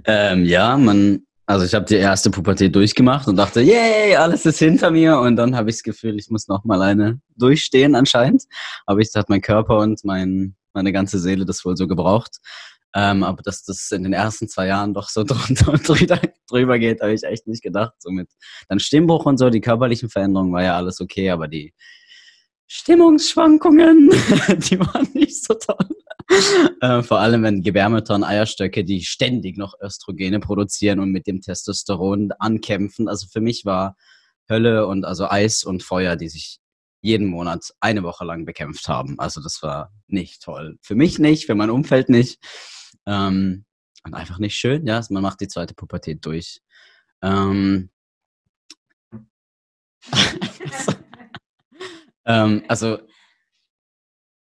Ähm, ja, man, also ich habe die erste Pubertät durchgemacht und dachte, yay, alles ist hinter mir. Und dann habe ich das Gefühl, ich muss noch mal eine durchstehen anscheinend. Aber ich hat mein Körper und mein, meine ganze Seele das wohl so gebraucht. Ähm, aber dass das in den ersten zwei Jahren doch so [laughs] drunter und drüber, drüber geht, habe ich echt nicht gedacht. So mit dann Stimmbruch und so, die körperlichen Veränderungen war ja alles okay, aber die Stimmungsschwankungen, [laughs] die waren nicht so toll. Äh, vor allem, wenn Gebärmütter und Eierstöcke, die ständig noch Östrogene produzieren und mit dem Testosteron ankämpfen. Also für mich war Hölle und also Eis und Feuer, die sich jeden Monat eine Woche lang bekämpft haben. Also das war nicht toll. Für mich nicht, für mein Umfeld nicht. Ähm, und einfach nicht schön, ja. Man macht die zweite Pubertät durch. Ähm, [laughs] Ähm, also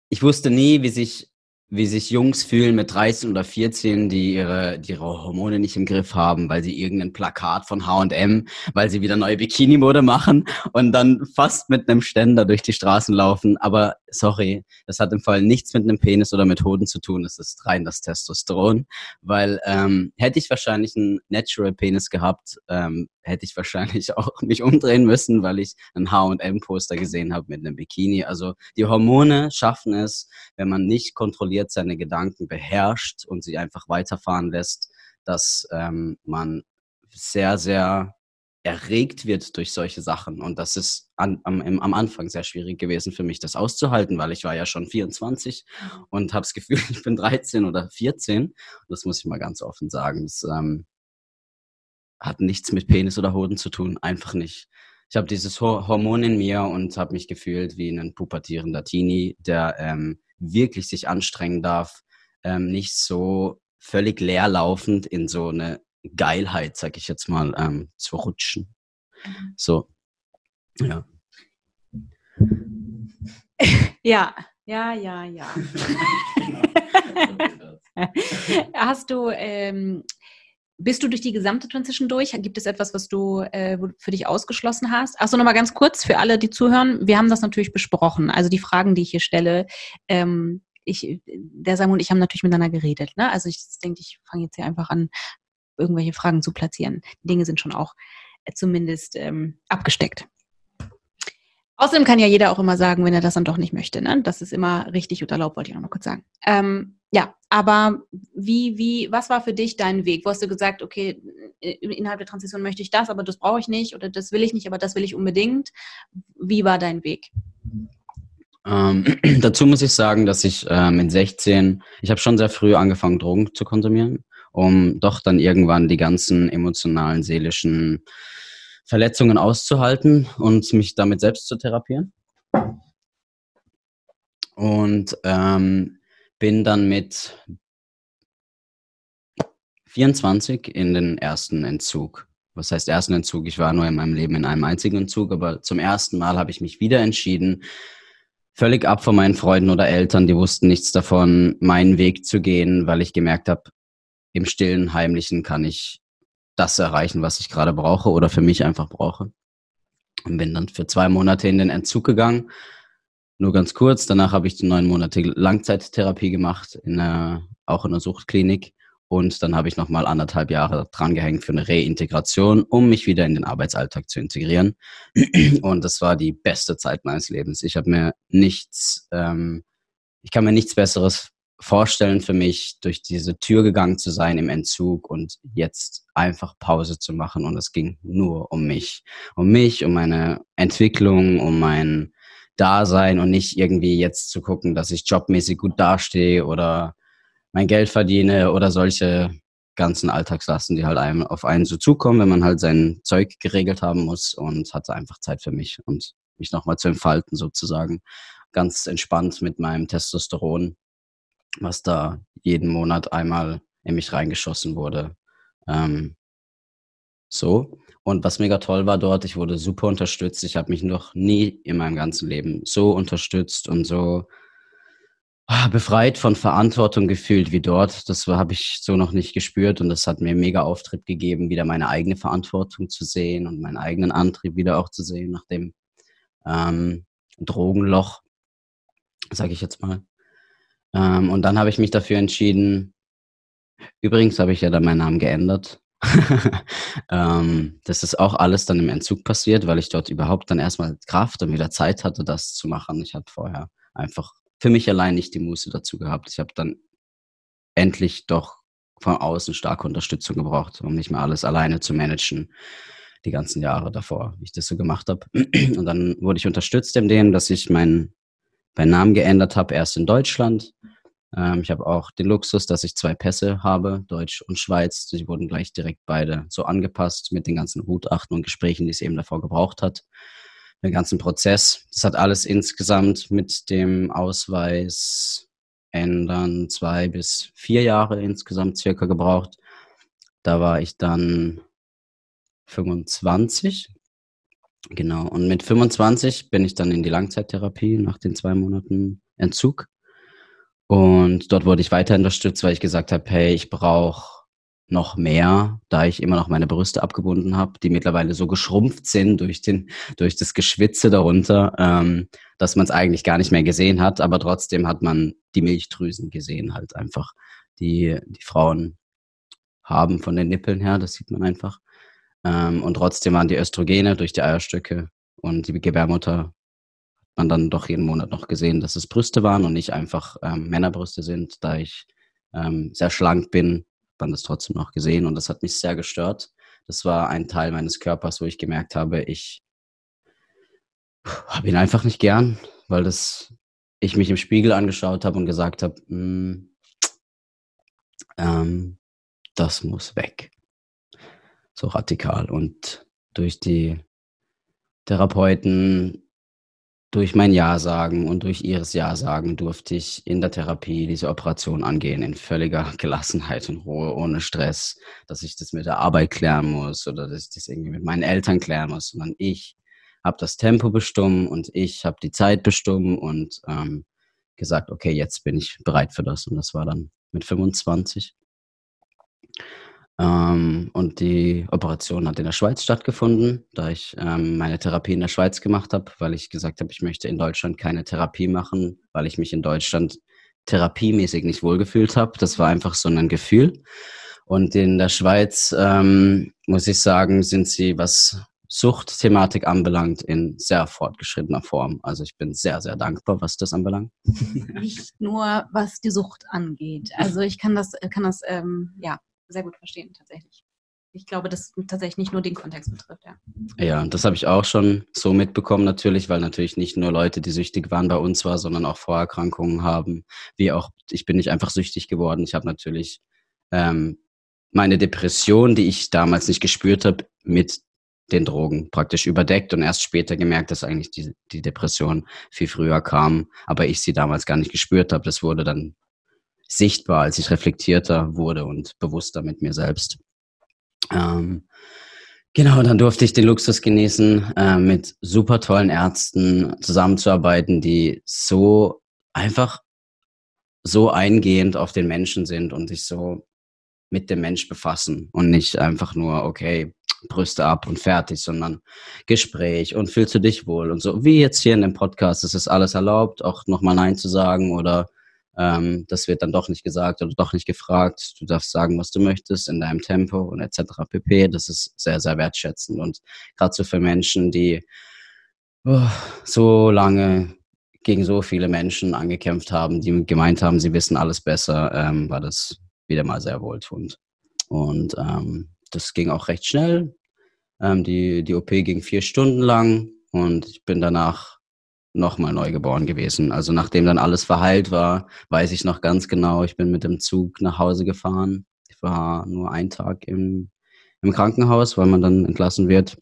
ich wusste nie, wie sich wie sich Jungs fühlen mit 13 oder 14, die ihre, die ihre Hormone nicht im Griff haben, weil sie irgendein Plakat von H&M, weil sie wieder neue Bikini-Mode machen und dann fast mit einem Ständer durch die Straßen laufen. Aber sorry, das hat im Fall nichts mit einem Penis oder mit Hoden zu tun. Es ist rein das Testosteron, weil ähm, hätte ich wahrscheinlich einen Natural Penis gehabt, ähm, hätte ich wahrscheinlich [laughs] auch mich umdrehen müssen, weil ich ein H&M-Poster gesehen habe mit einem Bikini. Also die Hormone schaffen es, wenn man nicht kontrolliert seine Gedanken beherrscht und sie einfach weiterfahren lässt, dass ähm, man sehr, sehr erregt wird durch solche Sachen. Und das ist an, am, am Anfang sehr schwierig gewesen für mich, das auszuhalten, weil ich war ja schon 24 und habe das [laughs] Gefühl, ich bin 13 oder 14. Das muss ich mal ganz offen sagen. Das, ähm, hat nichts mit Penis oder Hoden zu tun, einfach nicht. Ich habe dieses Hormon in mir und habe mich gefühlt wie ein pubertierender Teenie, der ähm, wirklich sich anstrengen darf, ähm, nicht so völlig leerlaufend in so eine Geilheit, sag ich jetzt mal, ähm, zu rutschen. Mhm. So, ja. [laughs] Ja, ja, ja, ja. [laughs] Hast du ähm, bist du durch die gesamte Transition durch? Gibt es etwas, was du äh, für dich ausgeschlossen hast? Achso, nochmal ganz kurz für alle, die zuhören. Wir haben das natürlich besprochen. Also die Fragen, die ich hier stelle, ähm, ich, der Samuel und ich haben natürlich miteinander geredet. Ne? Also ich denke, ich fange jetzt hier einfach an, irgendwelche Fragen zu platzieren. Die Dinge sind schon auch äh, zumindest ähm, abgesteckt. Außerdem kann ja jeder auch immer sagen, wenn er das dann doch nicht möchte. Ne? Das ist immer richtig und erlaubt, wollte ich nochmal kurz sagen. Ähm, ja, aber wie, wie, was war für dich dein Weg? Wo hast du gesagt, okay, innerhalb der Transition möchte ich das, aber das brauche ich nicht oder das will ich nicht, aber das will ich unbedingt. Wie war dein Weg? Ähm, [clears throat] dazu muss ich sagen, dass ich ähm, mit 16, ich habe schon sehr früh angefangen, Drogen zu konsumieren, um doch dann irgendwann die ganzen emotionalen, seelischen Verletzungen auszuhalten und mich damit selbst zu therapieren. Und ähm, bin dann mit 24 in den ersten Entzug. Was heißt ersten Entzug? Ich war nur in meinem Leben in einem einzigen Entzug, aber zum ersten Mal habe ich mich wieder entschieden, völlig ab von meinen Freunden oder Eltern, die wussten nichts davon, meinen Weg zu gehen, weil ich gemerkt habe, im stillen, heimlichen kann ich das erreichen, was ich gerade brauche oder für mich einfach brauche. Und bin dann für zwei Monate in den Entzug gegangen. Nur ganz kurz, danach habe ich neun Monate Langzeittherapie gemacht, in einer, auch in einer Suchtklinik. Und dann habe ich nochmal anderthalb Jahre drangehängt für eine Reintegration, um mich wieder in den Arbeitsalltag zu integrieren. Und das war die beste Zeit meines Lebens. Ich habe mir nichts, ähm, ich kann mir nichts Besseres vorstellen für mich, durch diese Tür gegangen zu sein im Entzug und jetzt einfach Pause zu machen. Und es ging nur um mich. Um mich, um meine Entwicklung, um mein Dasein und nicht irgendwie jetzt zu gucken, dass ich jobmäßig gut dastehe oder mein Geld verdiene oder solche ganzen Alltagslasten, die halt einem auf einen so zukommen, wenn man halt sein Zeug geregelt haben muss und hatte einfach Zeit für mich und mich nochmal zu entfalten sozusagen. Ganz entspannt mit meinem Testosteron was da jeden Monat einmal in mich reingeschossen wurde. Ähm, so. Und was mega toll war dort, ich wurde super unterstützt. Ich habe mich noch nie in meinem ganzen Leben so unterstützt und so ah, befreit von Verantwortung gefühlt wie dort. Das habe ich so noch nicht gespürt und das hat mir mega Auftritt gegeben, wieder meine eigene Verantwortung zu sehen und meinen eigenen Antrieb wieder auch zu sehen nach dem ähm, Drogenloch, sage ich jetzt mal. Ähm, und dann habe ich mich dafür entschieden, übrigens habe ich ja dann meinen Namen geändert. [laughs] ähm, das ist auch alles dann im Entzug passiert, weil ich dort überhaupt dann erstmal Kraft und wieder Zeit hatte, das zu machen. Ich hatte vorher einfach für mich allein nicht die Muße dazu gehabt. Ich habe dann endlich doch von außen starke Unterstützung gebraucht, um nicht mehr alles alleine zu managen, die ganzen Jahre davor, wie ich das so gemacht habe. [clears throat] Und dann wurde ich unterstützt in dem, dass ich meinen meinen Namen geändert habe, erst in Deutschland. Ähm, ich habe auch den Luxus, dass ich zwei Pässe habe, Deutsch und Schweiz. Die wurden gleich direkt beide so angepasst mit den ganzen Gutachten und Gesprächen, die es eben davor gebraucht hat. Den ganzen Prozess. Das hat alles insgesamt mit dem Ausweis ändern zwei bis vier Jahre insgesamt circa gebraucht. Da war ich dann 25 Genau. Und mit 25 bin ich dann in die Langzeittherapie nach den zwei Monaten Entzug. Und dort wurde ich weiter unterstützt, weil ich gesagt habe, hey, ich brauche noch mehr, da ich immer noch meine Brüste abgebunden habe, die mittlerweile so geschrumpft sind durch, den, durch das Geschwitze darunter, ähm, dass man es eigentlich gar nicht mehr gesehen hat. Aber trotzdem hat man die Milchdrüsen gesehen, halt einfach, die die Frauen haben von den Nippeln her, das sieht man einfach. Ähm, und trotzdem waren die Östrogene durch die Eierstöcke und die Gebärmutter hat man dann doch jeden Monat noch gesehen, dass es Brüste waren und nicht einfach ähm, Männerbrüste sind. Da ich ähm, sehr schlank bin, hat man das trotzdem noch gesehen und das hat mich sehr gestört. Das war ein Teil meines Körpers, wo ich gemerkt habe, ich habe ihn einfach nicht gern, weil das ich mich im Spiegel angeschaut habe und gesagt habe, hm, ähm, das muss weg so radikal. Und durch die Therapeuten, durch mein Ja sagen und durch ihres Ja sagen durfte ich in der Therapie diese Operation angehen, in völliger [laughs] Gelassenheit und Ruhe, ohne Stress, dass ich das mit der Arbeit klären muss oder dass ich das irgendwie mit meinen Eltern klären muss, sondern ich habe das Tempo bestimmt und ich habe die Zeit bestimmt und ähm, gesagt, okay, jetzt bin ich bereit für das. Und das war dann mit 25. Ähm, und die Operation hat in der Schweiz stattgefunden, da ich ähm, meine Therapie in der Schweiz gemacht habe, weil ich gesagt habe, ich möchte in Deutschland keine Therapie machen, weil ich mich in Deutschland therapiemäßig nicht wohlgefühlt habe. Das war einfach so ein Gefühl. Und in der Schweiz, ähm, muss ich sagen, sind sie, was Suchtthematik anbelangt, in sehr fortgeschrittener Form. Also ich bin sehr, sehr dankbar, was das anbelangt. Nicht nur, was die Sucht angeht. Also ich kann das, kann das ähm, ja, sehr gut verstehen, tatsächlich. Ich glaube, das tatsächlich nicht nur den Kontext betrifft, ja. Ja, das habe ich auch schon so mitbekommen natürlich, weil natürlich nicht nur Leute, die süchtig waren, bei uns war, sondern auch Vorerkrankungen haben. Wie auch, ich bin nicht einfach süchtig geworden. Ich habe natürlich ähm, meine Depression, die ich damals nicht gespürt habe, mit den Drogen praktisch überdeckt und erst später gemerkt, dass eigentlich die, die Depression viel früher kam, aber ich sie damals gar nicht gespürt habe. Das wurde dann sichtbar, als ich reflektierter wurde und bewusster mit mir selbst. Ähm, genau, dann durfte ich den Luxus genießen, äh, mit super tollen Ärzten zusammenzuarbeiten, die so einfach so eingehend auf den Menschen sind und sich so mit dem Mensch befassen und nicht einfach nur, okay, Brüste ab und fertig, sondern Gespräch und fühlst du dich wohl und so. Wie jetzt hier in dem Podcast, ist es alles erlaubt, auch nochmal Nein zu sagen oder ähm, das wird dann doch nicht gesagt oder doch nicht gefragt. Du darfst sagen, was du möchtest in deinem Tempo und etc. pp. Das ist sehr, sehr wertschätzend und gerade so für Menschen, die oh, so lange gegen so viele Menschen angekämpft haben, die gemeint haben, sie wissen alles besser, ähm, war das wieder mal sehr wohltuend. Und ähm, das ging auch recht schnell. Ähm, die, die OP ging vier Stunden lang und ich bin danach nochmal neu geboren gewesen. Also nachdem dann alles verheilt war, weiß ich noch ganz genau, ich bin mit dem Zug nach Hause gefahren. Ich war nur einen Tag im, im Krankenhaus, weil man dann entlassen wird.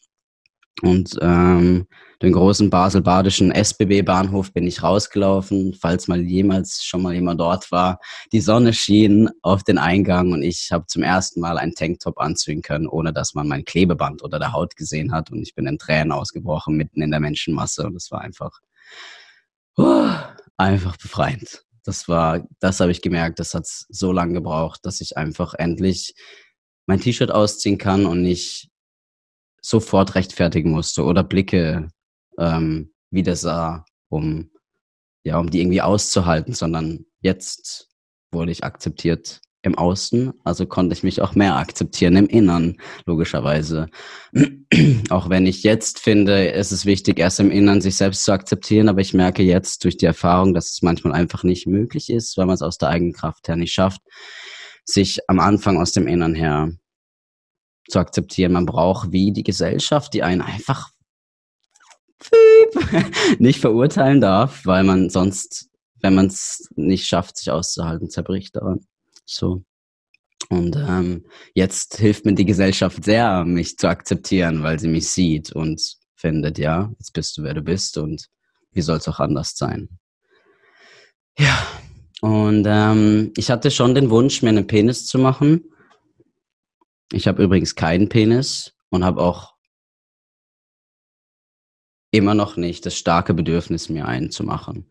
Und ähm, den großen Basel-Badischen SBB-Bahnhof bin ich rausgelaufen, falls mal jemals schon mal jemand dort war. Die Sonne schien auf den Eingang und ich habe zum ersten Mal einen Tanktop anziehen können, ohne dass man mein Klebeband unter der Haut gesehen hat. Und ich bin in Tränen ausgebrochen mitten in der Menschenmasse. Und es war einfach, uh, einfach befreiend. Das war, das habe ich gemerkt, das hat so lange gebraucht, dass ich einfach endlich mein T-Shirt ausziehen kann und nicht sofort rechtfertigen musste oder Blicke ähm, wieder sah, um, ja, um die irgendwie auszuhalten, sondern jetzt wurde ich akzeptiert im Außen, also konnte ich mich auch mehr akzeptieren im Innern, logischerweise. [clears throat] auch wenn ich jetzt finde, es ist wichtig, erst im Innern sich selbst zu akzeptieren, aber ich merke jetzt durch die Erfahrung, dass es manchmal einfach nicht möglich ist, weil man es aus der eigenen Kraft her nicht schafft, sich am Anfang aus dem Innern her zu akzeptieren. Man braucht wie die Gesellschaft, die einen einfach [laughs] nicht verurteilen darf, weil man sonst, wenn man es nicht schafft, sich auszuhalten, zerbricht daran. So. Und ähm, jetzt hilft mir die Gesellschaft sehr, mich zu akzeptieren, weil sie mich sieht und findet, ja, jetzt bist du, wer du bist und wie soll es auch anders sein? Ja, und ähm, ich hatte schon den Wunsch, mir einen Penis zu machen. Ich habe übrigens keinen Penis und habe auch immer noch nicht das starke Bedürfnis, mir einen zu machen.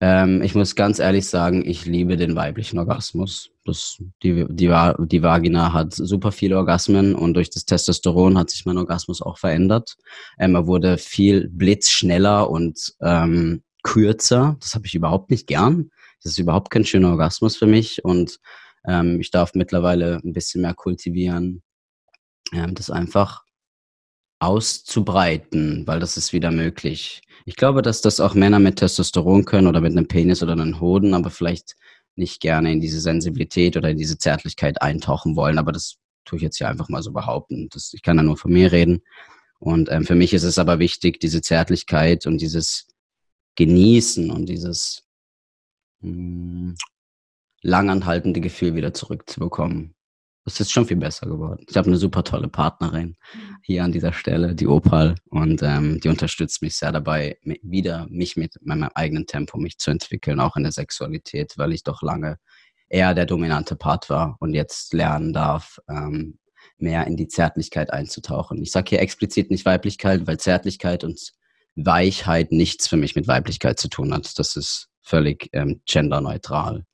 Ähm, ich muss ganz ehrlich sagen, ich liebe den weiblichen Orgasmus. Das, die, die, die Vagina hat super viele Orgasmen und durch das Testosteron hat sich mein Orgasmus auch verändert. Ähm, er wurde viel blitzschneller und ähm, kürzer. Das habe ich überhaupt nicht gern. Das ist überhaupt kein schöner Orgasmus für mich und ähm, ich darf mittlerweile ein bisschen mehr kultivieren, ähm, das einfach auszubreiten, weil das ist wieder möglich. Ich glaube, dass das auch Männer mit Testosteron können oder mit einem Penis oder einem Hoden, aber vielleicht nicht gerne in diese Sensibilität oder in diese Zärtlichkeit eintauchen wollen. Aber das tue ich jetzt hier einfach mal so behaupten. Das, ich kann da nur von mir reden. Und ähm, für mich ist es aber wichtig, diese Zärtlichkeit und dieses Genießen und dieses mh, hm, langanhaltende Gefühl wieder zurückzubekommen. Das ist schon viel besser geworden. Ich habe eine super tolle Partnerin hier an dieser Stelle, die Opal, und ähm, die unterstützt mich sehr dabei, wieder mich mit meinem eigenen Tempo mich zu entwickeln, auch in der Sexualität, weil ich doch lange eher der dominante Part war und jetzt lernen darf, ähm, mehr in die Zärtlichkeit einzutauchen. Ich sage hier explizit nicht Weiblichkeit, weil Zärtlichkeit und Weichheit nichts für mich mit Weiblichkeit zu tun hat. Das ist völlig ähm, genderneutral.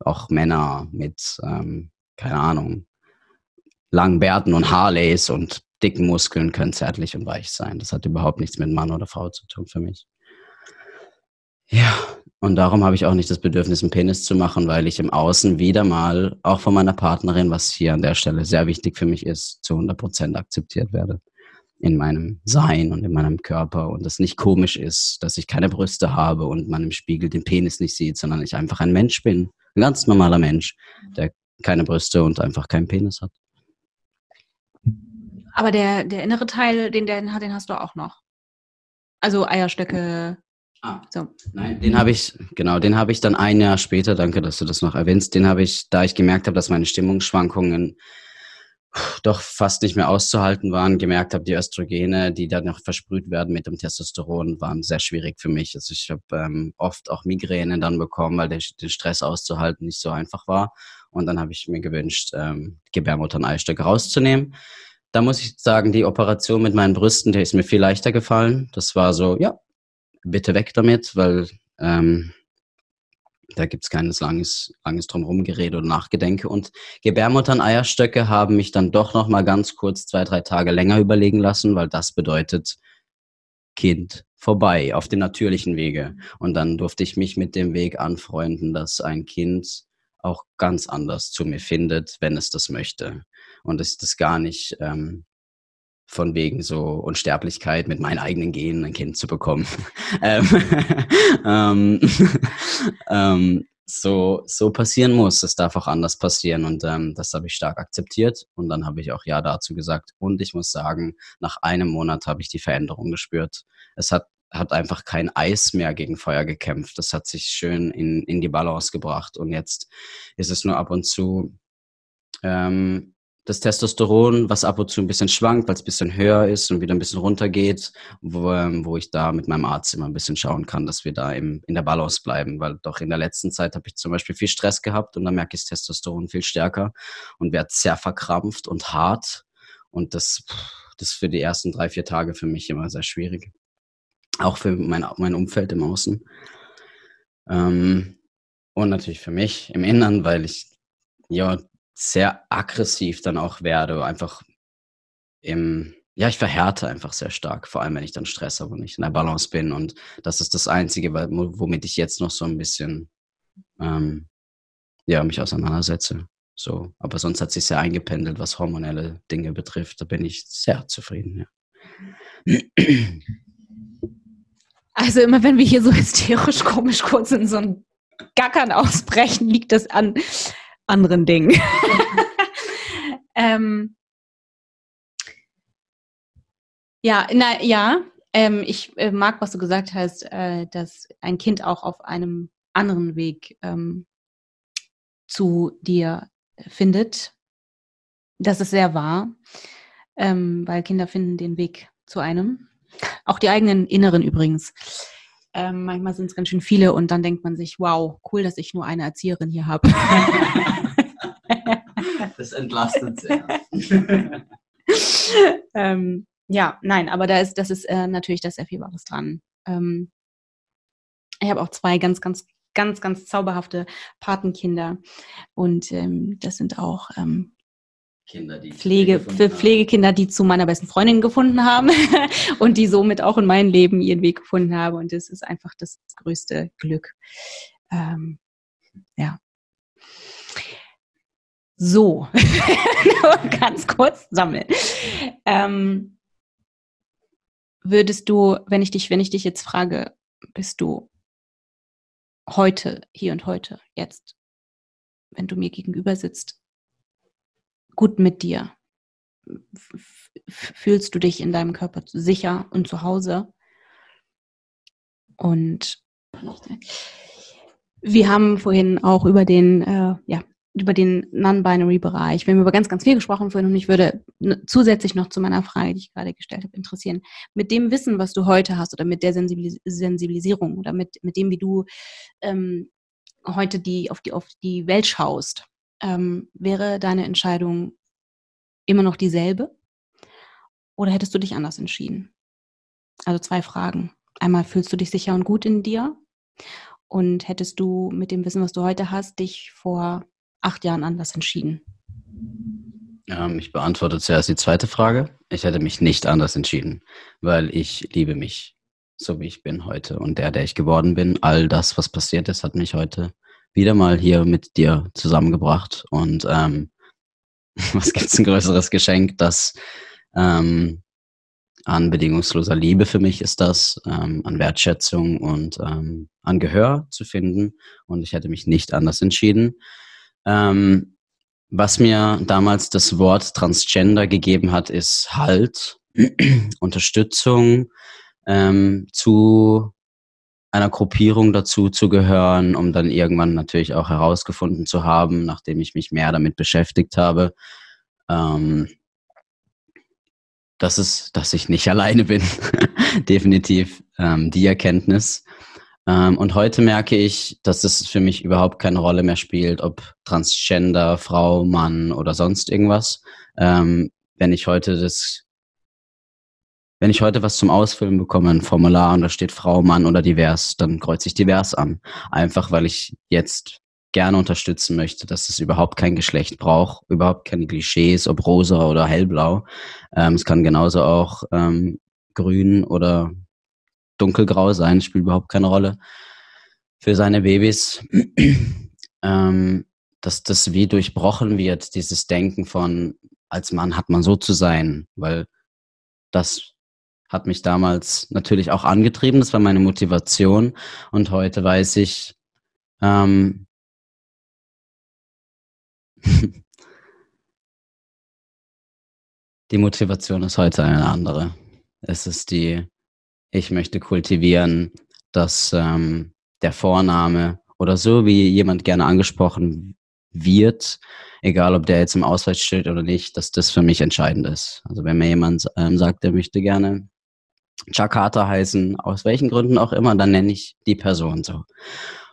Auch Männer mit, ähm, keine Ahnung, langen Bärten und Harleys und dicken Muskeln können zärtlich und weich sein. Das hat überhaupt nichts mit Mann oder Frau zu tun für mich. Ja, und darum habe ich auch nicht das Bedürfnis, einen Penis zu machen, weil ich im Außen wieder mal, auch von meiner Partnerin, was hier an der Stelle sehr wichtig für mich ist, zu 100 Prozent akzeptiert werde. In meinem Sein und in meinem Körper. Und es nicht komisch ist, dass ich keine Brüste habe und man im Spiegel den Penis nicht sieht, sondern ich einfach ein Mensch bin. Ein ganz normaler Mensch, der keine Brüste und einfach keinen Penis hat. Aber der, der innere Teil, den, den, den hast du auch noch. Also Eierstöcke. Ah, so. Nein, den habe ich, genau, den habe ich dann ein Jahr später, danke, dass du das noch erwähnst, den habe ich, da ich gemerkt habe, dass meine Stimmungsschwankungen doch fast nicht mehr auszuhalten waren, gemerkt habe, die Östrogene, die dann noch versprüht werden mit dem Testosteron, waren sehr schwierig für mich. Also ich habe ähm, oft auch Migräne dann bekommen, weil der, den Stress auszuhalten nicht so einfach war. Und dann habe ich mir gewünscht, ähm, und Eistöcke rauszunehmen. Da muss ich sagen, die Operation mit meinen Brüsten, der ist mir viel leichter gefallen. Das war so, ja, bitte weg damit, weil ähm, da gibt's keines langes, langes Drumherum-Gerede oder Nachgedenke. Und Gebärmutter und Eierstöcke haben mich dann doch noch mal ganz kurz zwei, drei Tage länger überlegen lassen, weil das bedeutet Kind vorbei auf den natürlichen Wege. Und dann durfte ich mich mit dem Weg anfreunden, dass ein Kind auch ganz anders zu mir findet, wenn es das möchte. Und dass das gar nicht ähm, von wegen so Unsterblichkeit mit meinen eigenen Genen ein Kind zu bekommen. [laughs] ähm, [laughs] ähm, [laughs] ähm, so, so passieren muss. Es darf auch anders passieren und ähm, das habe ich stark akzeptiert und dann habe ich auch Ja dazu gesagt. Und ich muss sagen, nach einem Monat habe ich die Veränderung gespürt. Es hat, hat einfach kein Eis mehr gegen Feuer gekämpft. Das hat sich schön in, in die Balance gebracht und jetzt ist es nur ab und zu ähm, das Testosteron, was ab und zu ein bisschen schwankt, weil es ein bisschen höher ist und wieder ein bisschen runtergeht, wo, ähm, wo ich da mit meinem Arzt immer ein bisschen schauen kann, dass wir da im, in der Balance bleiben, weil doch in der letzten Zeit habe ich zum Beispiel viel Stress gehabt und dann merke ich das Testosteron viel stärker und werde sehr verkrampft und hart und das, das ist für die ersten drei, vier Tage für mich immer sehr schwierig. Auch für mein, mein Umfeld im Außen. Ähm, und natürlich für mich im Innern, weil ich ja sehr aggressiv dann auch werde, einfach im, ja, ich verhärte einfach sehr stark, vor allem wenn ich dann Stress habe und nicht in der Balance bin. Und das ist das Einzige, womit ich jetzt noch so ein bisschen, ähm, ja, mich auseinandersetze. So, aber sonst hat sich sehr eingependelt, was hormonelle Dinge betrifft. Da bin ich sehr zufrieden. Ja. Also immer wenn wir hier so [laughs] hysterisch komisch kurz in so ein Gackern ausbrechen, liegt das an anderen Dingen. [laughs] ähm, ja, na, ja, ähm, ich äh, mag, was du gesagt hast, äh, dass ein Kind auch auf einem anderen Weg ähm, zu dir findet. Das ist sehr wahr, ähm, weil Kinder finden den Weg zu einem. Auch die eigenen Inneren übrigens. Ähm, manchmal sind es ganz schön viele und dann denkt man sich, wow, cool, dass ich nur eine Erzieherin hier habe. [laughs] das entlastet sehr. [laughs] ähm, ja, nein, aber da ist, das ist äh, natürlich da sehr viel Wahres dran. Ähm, ich habe auch zwei ganz, ganz, ganz, ganz zauberhafte Patenkinder und ähm, das sind auch ähm, Kinder, die Pflege, für Pflegekinder, die zu meiner besten Freundin gefunden haben [laughs] und die somit auch in mein Leben ihren Weg gefunden haben. Und das ist einfach das größte Glück. Ähm, ja. So, [laughs] ganz kurz sammeln. Ähm, würdest du, wenn ich dich, wenn ich dich jetzt frage, bist du heute, hier und heute, jetzt, wenn du mir gegenüber sitzt, gut mit dir? Fühlst du dich in deinem Körper sicher und zu Hause? Und wir haben vorhin auch über den, äh, ja, über den Non-Binary-Bereich. Wir haben über ganz, ganz viel gesprochen vorhin und ich würde zusätzlich noch zu meiner Frage, die ich gerade gestellt habe, interessieren. Mit dem Wissen, was du heute hast oder mit der Sensibilis Sensibilisierung oder mit, mit dem, wie du ähm, heute die, auf, die, auf die Welt schaust, ähm, wäre deine Entscheidung immer noch dieselbe? Oder hättest du dich anders entschieden? Also zwei Fragen. Einmal fühlst du dich sicher und gut in dir? Und hättest du mit dem Wissen, was du heute hast, dich vor acht Jahren anders entschieden? Ähm, ich beantworte zuerst die zweite Frage. Ich hätte mich nicht anders entschieden, weil ich liebe mich, so wie ich bin heute. Und der, der ich geworden bin, all das, was passiert ist, hat mich heute wieder mal hier mit dir zusammengebracht. Und ähm, [laughs] was gibt es ein größeres Geschenk, das ähm, an bedingungsloser Liebe für mich ist das, ähm, an Wertschätzung und ähm, an Gehör zu finden. Und ich hätte mich nicht anders entschieden. Ähm, was mir damals das Wort Transgender gegeben hat, ist Halt, [clears throat] Unterstützung, ähm, zu einer Gruppierung dazu zu gehören, um dann irgendwann natürlich auch herausgefunden zu haben, nachdem ich mich mehr damit beschäftigt habe, ähm, das ist, dass ich nicht [laughs] alleine bin. Definitiv ähm, die Erkenntnis. Ähm, und heute merke ich, dass es für mich überhaupt keine Rolle mehr spielt, ob Transgender, Frau, Mann oder sonst irgendwas. Ähm, wenn ich heute das, wenn ich heute was zum Ausfüllen bekomme, ein Formular und da steht Frau, Mann oder divers, dann kreuze ich divers an. Einfach weil ich jetzt gerne unterstützen möchte, dass es überhaupt kein Geschlecht braucht, überhaupt keine Klischees, ob rosa oder hellblau. Ähm, es kann genauso auch ähm, grün oder dunkelgrau sein, spielt überhaupt keine Rolle. Für seine Babys, [clears throat] ähm, dass das wie durchbrochen wird, dieses Denken von, als Mann hat man so zu sein, weil das hat mich damals natürlich auch angetrieben, das war meine Motivation und heute weiß ich, ähm, [laughs] die Motivation ist heute eine andere. Es ist die, ich möchte kultivieren, dass ähm, der Vorname oder so wie jemand gerne angesprochen wird, egal ob der jetzt im Ausweis steht oder nicht, dass das für mich entscheidend ist. Also wenn mir jemand ähm, sagt, der möchte gerne Jakarta heißen, aus welchen Gründen auch immer, dann nenne ich die Person so.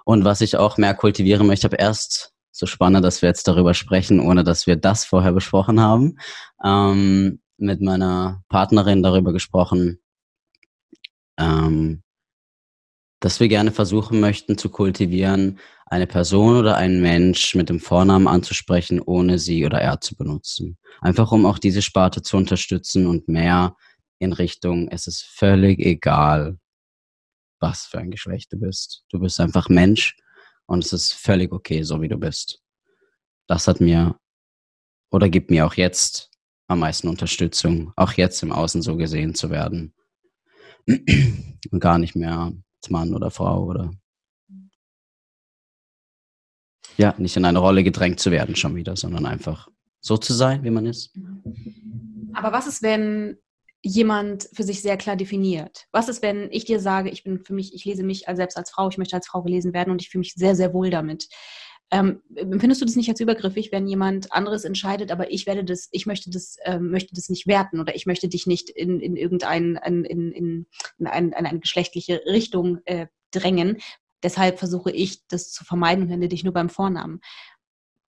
Und was ich auch mehr kultivieren möchte, habe erst so spannend, dass wir jetzt darüber sprechen, ohne dass wir das vorher besprochen haben. Ähm, mit meiner Partnerin darüber gesprochen, ähm, dass wir gerne versuchen möchten zu kultivieren, eine Person oder einen Mensch mit dem Vornamen anzusprechen, ohne sie oder er zu benutzen. Einfach um auch diese Sparte zu unterstützen und mehr in Richtung, es ist völlig egal, was für ein Geschlecht du bist. Du bist einfach Mensch und es ist völlig okay, so wie du bist. Das hat mir oder gibt mir auch jetzt am meisten Unterstützung, auch jetzt im Außen so gesehen zu werden. Und gar nicht mehr als Mann oder Frau oder ja, nicht in eine Rolle gedrängt zu werden schon wieder, sondern einfach so zu sein, wie man ist. Aber was ist, wenn jemand für sich sehr klar definiert? Was ist, wenn ich dir sage, ich bin für mich, ich lese mich selbst als Frau, ich möchte als Frau gelesen werden und ich fühle mich sehr, sehr wohl damit? Ähm, empfindest du das nicht als übergriffig, wenn jemand anderes entscheidet, aber ich werde das, ich möchte das, äh, möchte das nicht werten oder ich möchte dich nicht in, in irgendein, in, in, in, in, ein, in eine geschlechtliche Richtung äh, drängen. Deshalb versuche ich, das zu vermeiden und nenne dich nur beim Vornamen.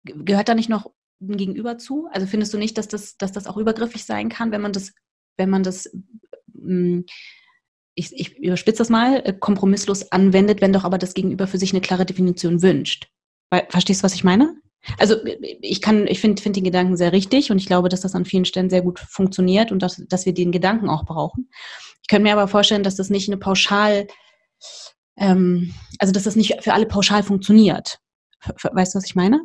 Gehört da nicht noch ein Gegenüber zu? Also findest du nicht, dass das, dass das auch übergriffig sein kann, wenn man das wenn man das, mm, ich, ich überspitze das mal, äh, kompromisslos anwendet, wenn doch aber das Gegenüber für sich eine klare Definition wünscht. Verstehst du, was ich meine? Also ich kann, ich finde find den Gedanken sehr richtig und ich glaube, dass das an vielen Stellen sehr gut funktioniert und dass, dass wir den Gedanken auch brauchen. Ich könnte mir aber vorstellen, dass das nicht eine pauschal, ähm, also dass das nicht für alle pauschal funktioniert. Weißt du, was ich meine?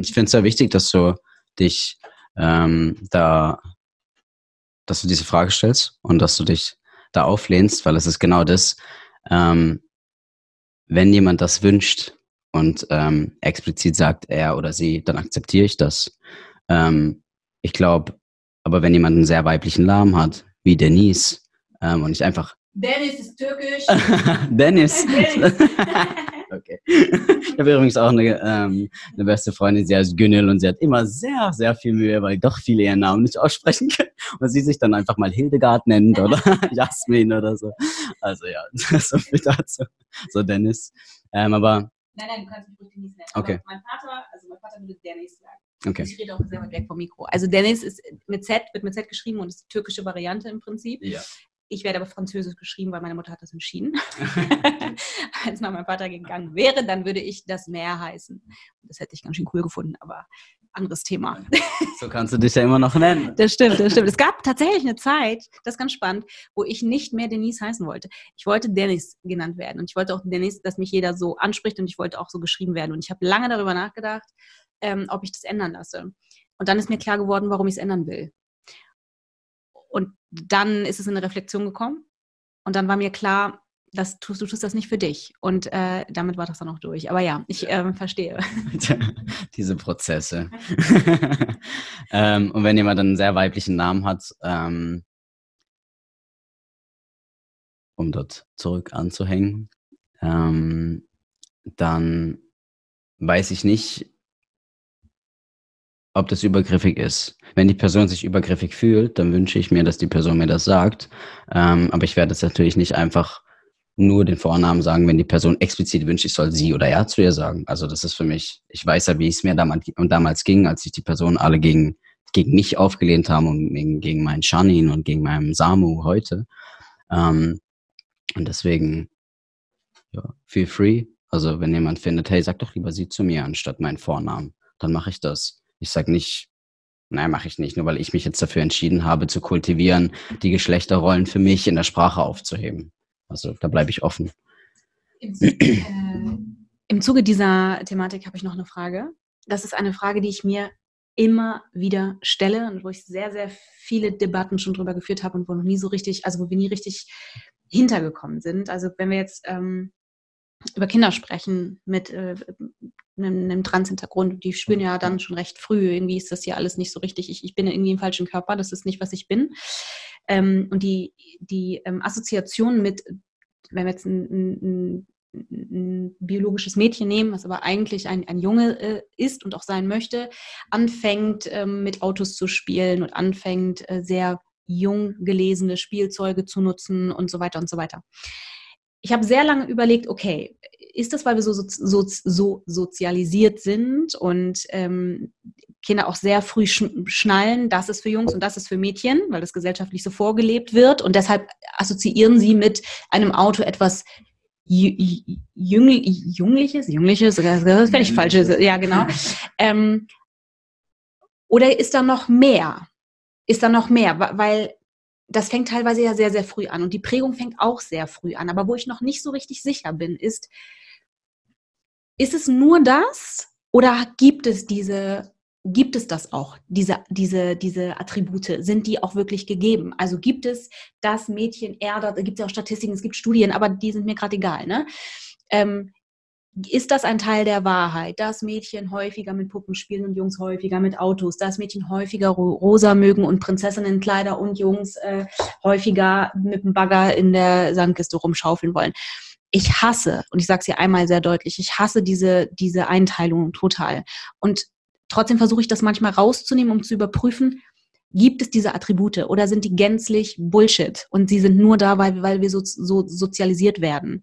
Ich finde es sehr wichtig, dass du dich ähm, da dass du diese Frage stellst und dass du dich da auflehnst, weil es ist genau das, ähm, wenn jemand das wünscht und ähm, explizit sagt er oder sie, dann akzeptiere ich das. Ähm, ich glaube, aber wenn jemand einen sehr weiblichen Namen hat, wie Denise, ähm, und ich einfach Dennis ist türkisch. [laughs] Dennis. [laughs] okay. Ich habe übrigens auch eine, ähm, eine beste Freundin, sie heißt Günel und sie hat immer sehr, sehr viel Mühe, weil doch viele ihren Namen nicht aussprechen können. Und sie sich dann einfach mal Hildegard nennt oder [laughs] Jasmin oder so. Also ja, [laughs] so viel dazu. So Dennis. Ähm, aber. Nein, nein, du kannst mich ruhig Dennis nennen. Okay. Mein Vater, also mein Vater würde Dennis sagen. Okay. Ich rede auch sehr weit weg vom Mikro. Also Dennis ist mit Z, wird mit Z geschrieben und ist die türkische Variante im Prinzip. Ja. Ich werde aber Französisch geschrieben, weil meine Mutter hat das entschieden. Wenn es nach meinem Vater gegangen wäre, dann würde ich das Meer heißen. Das hätte ich ganz schön cool gefunden, aber anderes Thema. [laughs] So kannst du dich ja immer noch nennen. Das stimmt, das stimmt. Es gab tatsächlich eine Zeit, das ist ganz spannend, wo ich nicht mehr Denise heißen wollte. Ich wollte Dennis genannt werden und ich wollte auch Dennis, dass mich jeder so anspricht und ich wollte auch so geschrieben werden. Und ich habe lange darüber nachgedacht, ähm, ob ich das ändern lasse. Und dann ist mir klar geworden, warum ich es ändern will. Dann ist es in eine Reflexion gekommen. Und dann war mir klar, das tust, du tust das nicht für dich. Und äh, damit war das dann auch durch. Aber ja, ich äh, verstehe. Diese Prozesse. [laughs] [laughs] ähm, und wenn jemand einen sehr weiblichen Namen hat, ähm, um dort zurück anzuhängen, ähm, dann weiß ich nicht, ob das übergriffig ist. Wenn die Person sich übergriffig fühlt, dann wünsche ich mir, dass die Person mir das sagt. Ähm, aber ich werde es natürlich nicht einfach nur den Vornamen sagen, wenn die Person explizit wünscht, ich soll sie oder er zu ihr sagen. Also das ist für mich, ich weiß ja, wie es mir damals, damals ging, als sich die Personen alle gegen, gegen mich aufgelehnt haben und gegen, gegen meinen Shanin und gegen meinen Samu heute. Ähm, und deswegen, ja, feel free. Also wenn jemand findet, hey, sag doch lieber sie zu mir anstatt meinen Vornamen, dann mache ich das. Ich sag nicht, nein, mache ich nicht, nur weil ich mich jetzt dafür entschieden habe, zu kultivieren, die Geschlechterrollen für mich in der Sprache aufzuheben. Also da bleibe ich offen. Im, äh, Im Zuge dieser Thematik habe ich noch eine Frage. Das ist eine Frage, die ich mir immer wieder stelle und wo ich sehr, sehr viele Debatten schon drüber geführt habe und wo noch nie so richtig, also wo wir nie richtig hintergekommen sind. Also wenn wir jetzt ähm, über Kinder sprechen mit äh, einem, einem Trans-Hintergrund, die spüren ja dann schon recht früh, irgendwie ist das ja alles nicht so richtig, ich, ich bin irgendwie im falschen Körper, das ist nicht, was ich bin. Ähm, und die, die ähm, Assoziation mit, wenn wir jetzt ein, ein, ein, biologisches Mädchen nehmen, was aber eigentlich ein, ein Junge äh, ist und auch sein möchte, anfängt ähm, mit Autos zu spielen und anfängt äh, sehr jung gelesene Spielzeuge zu nutzen und so weiter und so weiter. Ich habe sehr lange überlegt, okay, ist das, weil wir so, so, so sozialisiert sind und ähm, Kinder auch sehr früh schnallen, das ist für Jungs und das ist für Mädchen, weil das gesellschaftlich so vorgelebt wird und deshalb assoziieren sie mit einem Auto etwas Jüngliches, Jüngliches, das ist völlig falsch, ja genau. Ähm, oder ist da noch mehr? Ist da noch mehr? Weil das fängt teilweise ja sehr, sehr früh an und die Prägung fängt auch sehr früh an. Aber wo ich noch nicht so richtig sicher bin, ist, ist es nur das oder gibt es diese, gibt es das auch, diese, diese, diese Attribute? Sind die auch wirklich gegeben? Also gibt es das Mädchen eher, da gibt es ja auch Statistiken, es gibt Studien, aber die sind mir gerade egal. Ne? Ähm, ist das ein Teil der Wahrheit, dass Mädchen häufiger mit Puppen spielen und Jungs häufiger mit Autos, dass Mädchen häufiger rosa mögen und Prinzessinnenkleider und Jungs äh, häufiger mit dem Bagger in der Sandkiste rumschaufeln wollen? Ich hasse, und ich sage es hier einmal sehr deutlich, ich hasse diese, diese Einteilung total. Und trotzdem versuche ich das manchmal rauszunehmen, um zu überprüfen, gibt es diese Attribute oder sind die gänzlich Bullshit und sie sind nur da, weil, weil wir so, so sozialisiert werden?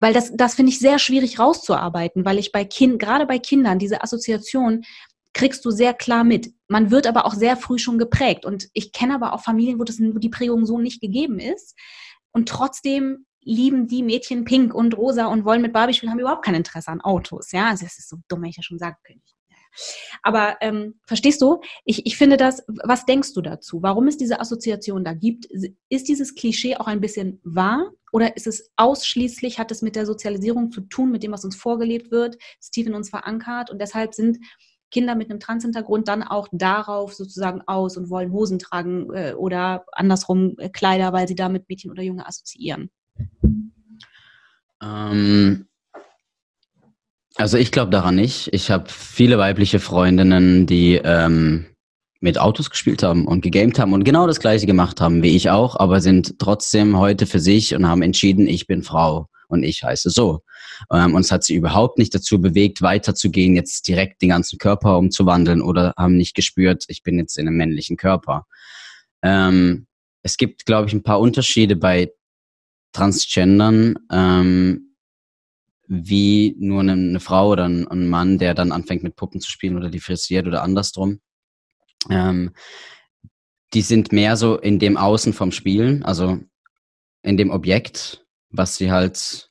Weil das, das finde ich sehr schwierig rauszuarbeiten, weil ich bei Kind, gerade bei Kindern, diese Assoziation kriegst du sehr klar mit. Man wird aber auch sehr früh schon geprägt. Und ich kenne aber auch Familien, wo, das, wo die Prägung so nicht gegeben ist. Und trotzdem lieben die Mädchen pink und rosa und wollen mit Barbie spielen, haben überhaupt kein Interesse an Autos. Ja, also das ist so dumm, wenn ich ja schon sagen könnte. Aber ähm, verstehst du, ich, ich finde das, was denkst du dazu? Warum es diese Assoziation da gibt? Ist dieses Klischee auch ein bisschen wahr oder ist es ausschließlich, hat es mit der Sozialisierung zu tun, mit dem, was uns vorgelebt wird, ist tief in uns verankert und deshalb sind Kinder mit einem Trans-Hintergrund dann auch darauf sozusagen aus und wollen Hosen tragen äh, oder andersrum äh, Kleider, weil sie damit Mädchen oder Junge assoziieren? Ähm, also ich glaube daran nicht. Ich habe viele weibliche Freundinnen, die ähm, mit Autos gespielt haben und gegamed haben und genau das gleiche gemacht haben wie ich auch, aber sind trotzdem heute für sich und haben entschieden, ich bin Frau und ich heiße so. Ähm, und es hat sie überhaupt nicht dazu bewegt, weiterzugehen, jetzt direkt den ganzen Körper umzuwandeln oder haben nicht gespürt, ich bin jetzt in einem männlichen Körper. Ähm, es gibt, glaube ich, ein paar Unterschiede bei Transgendern. Ähm, wie nur eine, eine Frau oder ein, ein, Mann, der dann anfängt mit Puppen zu spielen oder die frisiert oder andersrum. Ähm, die sind mehr so in dem Außen vom Spielen, also in dem Objekt, was sie halt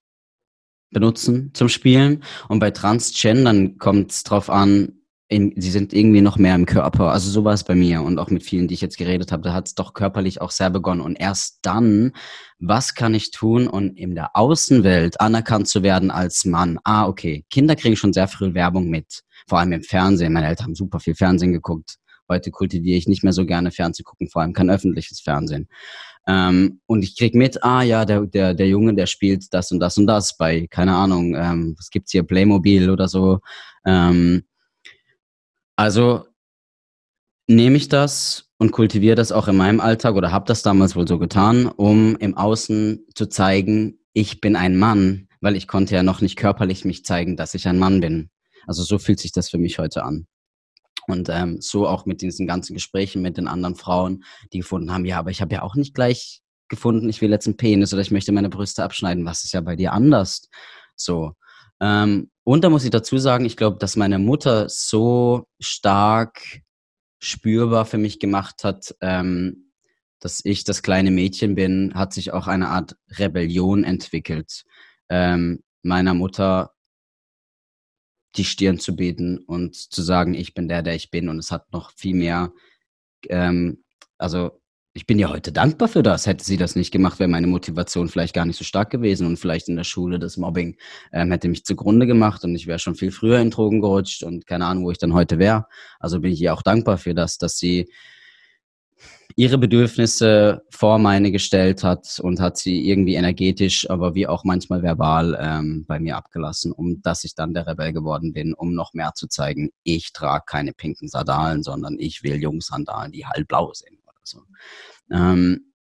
benutzen zum Spielen. Und bei Transgendern kommt es drauf an, in, sie sind irgendwie noch mehr im Körper. Also so war es bei mir und auch mit vielen, die ich jetzt geredet habe, da hat es doch körperlich auch sehr begonnen. Und erst dann, was kann ich tun, um in der Außenwelt anerkannt zu werden als Mann? Ah, okay. Kinder kriegen schon sehr früh Werbung mit, vor allem im Fernsehen. Meine Eltern haben super viel Fernsehen geguckt. Heute kultiviere ich nicht mehr so gerne Fernsehen gucken, vor allem kein öffentliches Fernsehen. Ähm, und ich krieg mit, ah ja, der, der, der Junge, der spielt das und das und das bei, keine Ahnung, ähm, was gibt's hier, Playmobil oder so. Ähm, also nehme ich das und kultiviere das auch in meinem Alltag oder habe das damals wohl so getan, um im Außen zu zeigen, ich bin ein Mann, weil ich konnte ja noch nicht körperlich mich zeigen, dass ich ein Mann bin. Also so fühlt sich das für mich heute an. Und ähm, so auch mit diesen ganzen Gesprächen mit den anderen Frauen, die gefunden haben, ja, aber ich habe ja auch nicht gleich gefunden, ich will jetzt einen Penis oder ich möchte meine Brüste abschneiden. Was ist ja bei dir anders? So. Ähm, und da muss ich dazu sagen, ich glaube, dass meine Mutter so stark spürbar für mich gemacht hat, ähm, dass ich das kleine Mädchen bin, hat sich auch eine Art Rebellion entwickelt. Ähm, meiner Mutter die Stirn zu bieten und zu sagen, ich bin der, der ich bin. Und es hat noch viel mehr, ähm, also ich bin ja heute dankbar für das. Hätte sie das nicht gemacht, wäre meine Motivation vielleicht gar nicht so stark gewesen und vielleicht in der Schule das Mobbing ähm, hätte mich zugrunde gemacht und ich wäre schon viel früher in Drogen gerutscht und keine Ahnung, wo ich dann heute wäre. Also bin ich ihr auch dankbar für das, dass sie ihre Bedürfnisse vor meine gestellt hat und hat sie irgendwie energetisch, aber wie auch manchmal verbal ähm, bei mir abgelassen, um dass ich dann der Rebell geworden bin, um noch mehr zu zeigen, ich trage keine pinken Sandalen, sondern ich will Jungsandalen, die halt blau sind so. Ähm,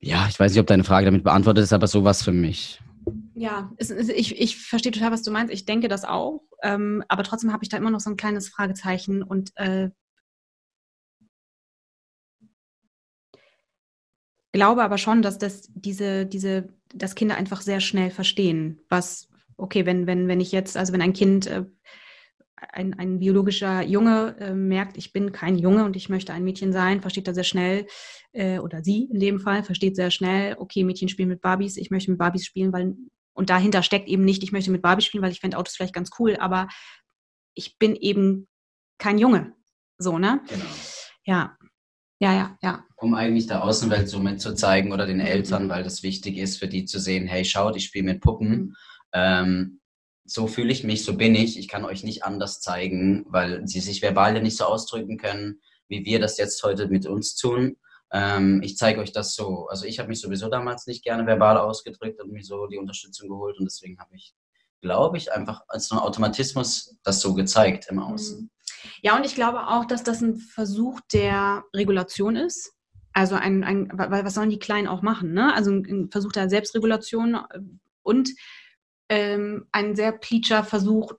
ja, ich weiß nicht, ob deine Frage damit beantwortet ist, aber sowas für mich. Ja, es, es, ich, ich verstehe total, was du meinst. Ich denke das auch. Ähm, aber trotzdem habe ich da immer noch so ein kleines Fragezeichen und äh, glaube aber schon, dass das diese, diese, dass Kinder einfach sehr schnell verstehen, was, okay, wenn, wenn, wenn ich jetzt, also wenn ein Kind, äh, ein, ein biologischer Junge äh, merkt, ich bin kein Junge und ich möchte ein Mädchen sein, versteht er sehr schnell, äh, oder sie in dem Fall, versteht sehr schnell, okay, Mädchen spielen mit Barbies, ich möchte mit Barbies spielen, weil, und dahinter steckt eben nicht, ich möchte mit Barbies spielen, weil ich fände Autos vielleicht ganz cool, aber ich bin eben kein Junge. So, ne? Genau. Ja, ja, ja, ja. Um eigentlich der Außenwelt so mitzuzeigen oder den Eltern, weil das wichtig ist für die zu sehen, hey, schaut, ich spiele mit Puppen. Mhm. Ähm, so fühle ich mich, so bin ich. Ich kann euch nicht anders zeigen, weil sie sich verbal ja nicht so ausdrücken können, wie wir das jetzt heute mit uns tun. Ähm, ich zeige euch das so. Also ich habe mich sowieso damals nicht gerne verbal ausgedrückt und mir so die Unterstützung geholt und deswegen habe ich, glaube ich, einfach als ein Automatismus das so gezeigt im Außen. Mhm. Ja, und ich glaube auch, dass das ein Versuch der Regulation ist. Also ein, ein was sollen die Kleinen auch machen? Ne? Also ein Versuch der Selbstregulation äh, und ähm, ein sehr pleatscher Versuch,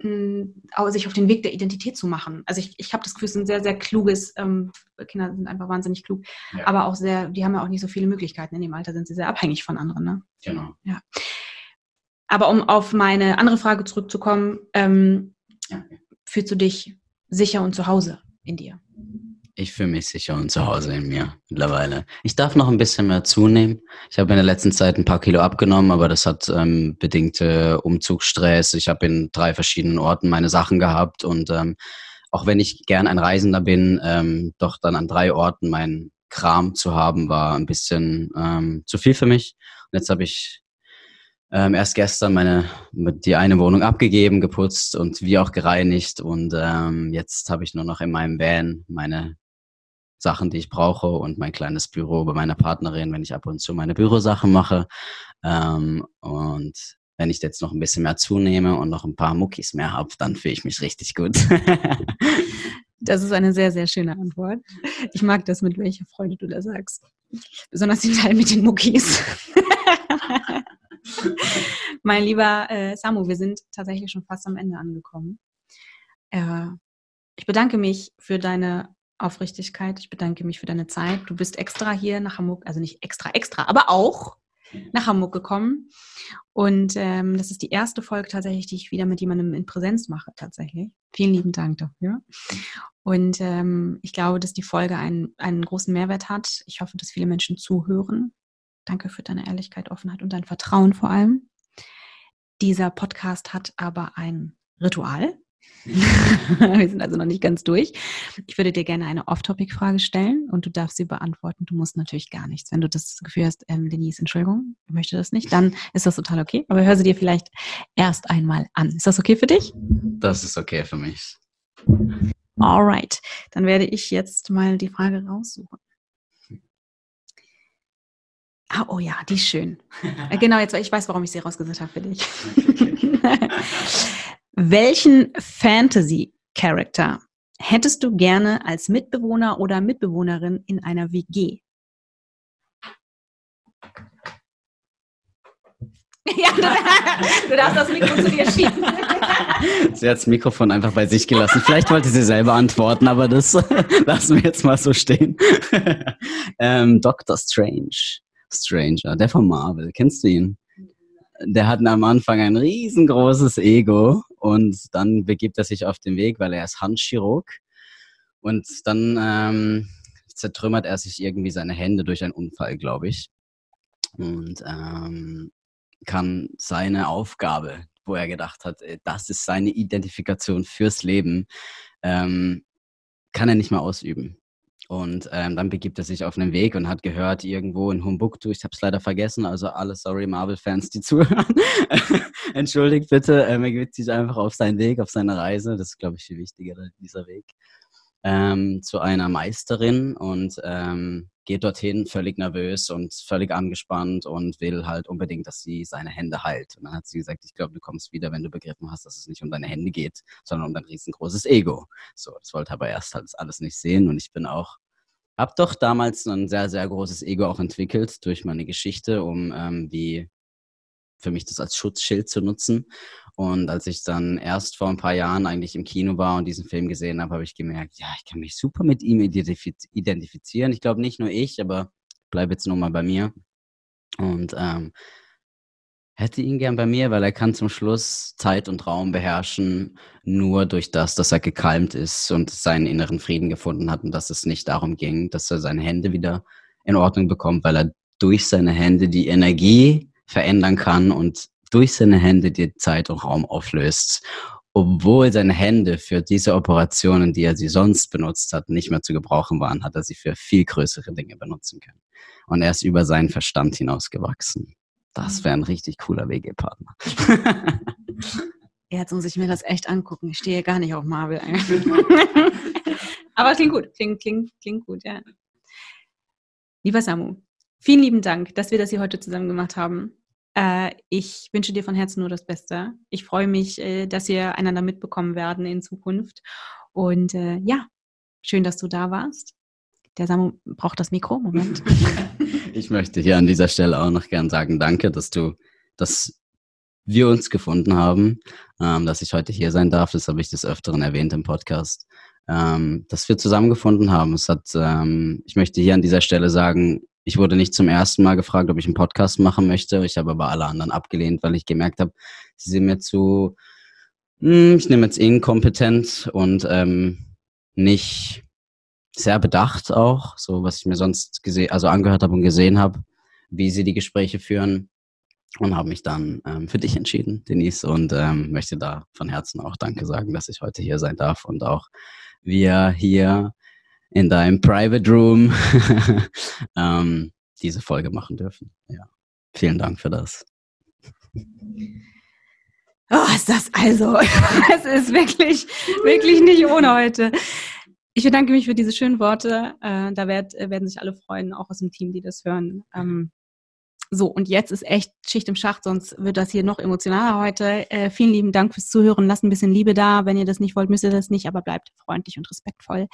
sich auf den Weg der Identität zu machen. Also ich, ich habe das Gefühl, es ist ein sehr, sehr kluges, ähm, Kinder sind einfach wahnsinnig klug, ja. aber auch sehr, die haben ja auch nicht so viele Möglichkeiten. In dem Alter sind sie sehr abhängig von anderen. Ne? Genau. Ja. Aber um auf meine andere Frage zurückzukommen, ähm, fühlst du dich sicher und zu Hause in dir? Ich fühle mich sicher und zu Hause in mir mittlerweile. Ich darf noch ein bisschen mehr zunehmen. Ich habe in der letzten Zeit ein paar Kilo abgenommen, aber das hat ähm, bedingte Umzugsstress. Ich habe in drei verschiedenen Orten meine Sachen gehabt und ähm, auch wenn ich gern ein Reisender bin, ähm, doch dann an drei Orten mein Kram zu haben, war ein bisschen ähm, zu viel für mich. Und jetzt habe ich ähm, erst gestern meine die eine Wohnung abgegeben, geputzt und wie auch gereinigt und ähm, jetzt habe ich nur noch in meinem Van meine Sachen, die ich brauche und mein kleines Büro bei meiner Partnerin, wenn ich ab und zu meine Bürosachen mache ähm, und wenn ich jetzt noch ein bisschen mehr zunehme und noch ein paar Muckis mehr habe, dann fühle ich mich richtig gut. [laughs] das ist eine sehr, sehr schöne Antwort. Ich mag das, mit welcher Freude du das sagst. Besonders den Teil mit den Muckis. [laughs] mein lieber äh, Samu, wir sind tatsächlich schon fast am Ende angekommen. Äh, ich bedanke mich für deine Aufrichtigkeit. Ich bedanke mich für deine Zeit. Du bist extra hier nach Hamburg, also nicht extra, extra, aber auch nach Hamburg gekommen. Und ähm, das ist die erste Folge tatsächlich, die ich wieder mit jemandem in Präsenz mache, tatsächlich. Vielen lieben Dank dafür. Und ähm, ich glaube, dass die Folge einen, einen großen Mehrwert hat. Ich hoffe, dass viele Menschen zuhören. Danke für deine Ehrlichkeit, Offenheit und dein Vertrauen vor allem. Dieser Podcast hat aber ein Ritual. [laughs] Wir sind also noch nicht ganz durch. Ich würde dir gerne eine Off-Topic-Frage stellen und du darfst sie beantworten. Du musst natürlich gar nichts. Wenn du das Gefühl hast, ähm, Denise, Entschuldigung, ich möchte das nicht, dann ist das total okay. Aber hör sie dir vielleicht erst einmal an. Ist das okay für dich? Das ist okay für mich. Alright, dann werde ich jetzt mal die Frage raussuchen. Ah, oh ja, die ist schön. [laughs] Äh, genau, jetzt ich weiß, warum ich sie rausgesucht habe für dich. [laughs] Welchen Fantasy-Charakter hättest du gerne als Mitbewohner oder Mitbewohnerin in einer WG? [laughs] Ja, du darfst das Mikro zu dir schieben. [laughs] Sie hat das Mikrofon einfach bei sich gelassen. Vielleicht wollte sie selber antworten, aber das [laughs] lassen wir jetzt mal so stehen. ähm, Doctor Strange. Stranger, der von Marvel. Kennst du ihn? Der hat am Anfang ein riesengroßes Ego und dann begibt er sich auf den Weg, weil er ist Handchirurg. Und dann ähm, zertrümmert er sich irgendwie seine Hände durch einen Unfall, glaube ich. Und ähm, kann seine Aufgabe, wo er gedacht hat, äh, das ist seine Identifikation fürs Leben, ähm, kann er nicht mehr ausüben. Und ähm, dann begibt er sich auf einen Weg und hat gehört, irgendwo in Humbuktu, ich habe es leider vergessen, also alle sorry Marvel-Fans, die [laughs] zuhören, entschuldigt bitte, ähm, er gibt sich einfach auf seinen Weg, auf seine Reise, das ist, glaube ich, viel wichtiger, dieser Weg, ähm, zu einer Meisterin. Und ähm, geht dorthin völlig nervös und völlig angespannt und will halt unbedingt, dass sie seine Hände heilt. Und dann hat sie gesagt, ich glaube, du kommst wieder, wenn du begriffen hast, dass es nicht um deine Hände geht, sondern um dein riesengroßes Ego. So, das wollte aber erst halt alles nicht sehen und ich bin auch habe doch damals ein sehr, sehr großes Ego auch entwickelt durch meine Geschichte, um ähm, wie für mich das als Schutzschild zu nutzen. Und als ich dann erst vor ein paar Jahren eigentlich im Kino war und diesen Film gesehen habe, habe ich gemerkt, ja, ich kann mich super mit ihm identifizieren. Ich glaube nicht nur ich, aber bleibe jetzt nur mal bei mir. Und ähm, hätte ihn gern bei mir, weil er kann zum Schluss Zeit und Raum beherrschen, nur durch das, dass er gekalmt ist und seinen inneren Frieden gefunden hat und dass es nicht darum ging, dass er seine Hände wieder in Ordnung bekommt, weil er durch seine Hände die Energie verändern kann und durch seine Hände die Zeit und Raum auflöst. Obwohl seine Hände für diese Operationen, die er sie sonst benutzt hat, nicht mehr zu gebrauchen waren, hat er sie für viel größere Dinge benutzen können. Und er ist über seinen Verstand hinausgewachsen. Das wäre ein richtig cooler WG-Partner. [laughs] Jetzt muss ich mir das echt angucken. Ich stehe gar nicht auf Marvel. [laughs] Aber klingt gut. Klingt, klingt, klingt gut, ja. Lieber Samu, vielen lieben Dank, dass wir das hier heute zusammen gemacht haben. Äh, ich wünsche dir von Herzen nur das Beste. Ich freue mich, äh, dass wir einander mitbekommen werden in Zukunft. Und äh, ja, schön, dass du da warst. Der Samu braucht das Mikro. Moment. [laughs] Ich möchte hier an dieser Stelle auch noch gern sagen, danke, dass du, dass wir uns gefunden haben, ähm, dass ich heute hier sein darf. Das habe ich des Öfteren erwähnt im Podcast. Ähm, dass wir zusammengefunden haben. Es hat, ähm, ich möchte hier an dieser Stelle sagen, ich wurde nicht zum ersten Mal gefragt, ob ich einen Podcast machen möchte. Ich habe aber alle anderen abgelehnt, weil ich gemerkt habe, sie sind mir zu, hm, ich nehme jetzt inkompetent und ähm, nicht sehr bedacht auch, so was ich mir sonst gesehen, also angehört habe und gesehen habe, wie sie die Gespräche führen und habe mich dann ähm, für dich entschieden, Denise, und ähm, möchte da von Herzen auch Danke sagen, dass ich heute hier sein darf und auch wir hier in deinem Private Room [laughs] ähm, diese Folge machen dürfen. Ja, vielen Dank für das. Oh, ist das also, [laughs] es ist wirklich, wirklich nicht ohne heute. Ich bedanke mich für diese schönen Worte. Äh, da werd, werden sich alle freuen, auch aus dem Team, die das hören. Ähm, so, und jetzt ist echt Schicht im Schacht, sonst wird das hier noch emotionaler heute. Äh, vielen lieben Dank fürs Zuhören. Lasst ein bisschen Liebe da. Wenn ihr das nicht wollt, müsst ihr das nicht, aber bleibt freundlich und respektvoll.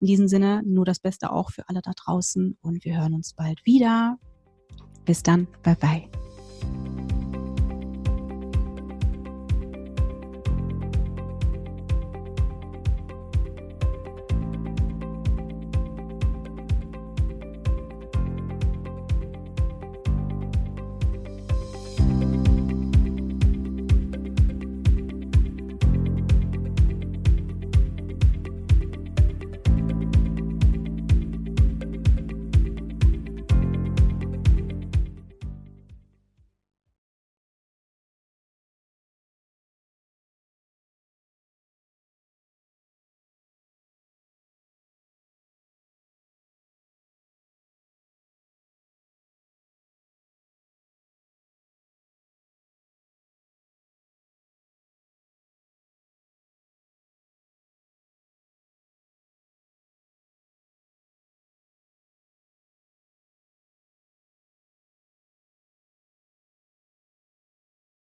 In diesem Sinne, nur das Beste auch für alle da draußen und wir hören uns bald wieder. Bis dann. Bye bye.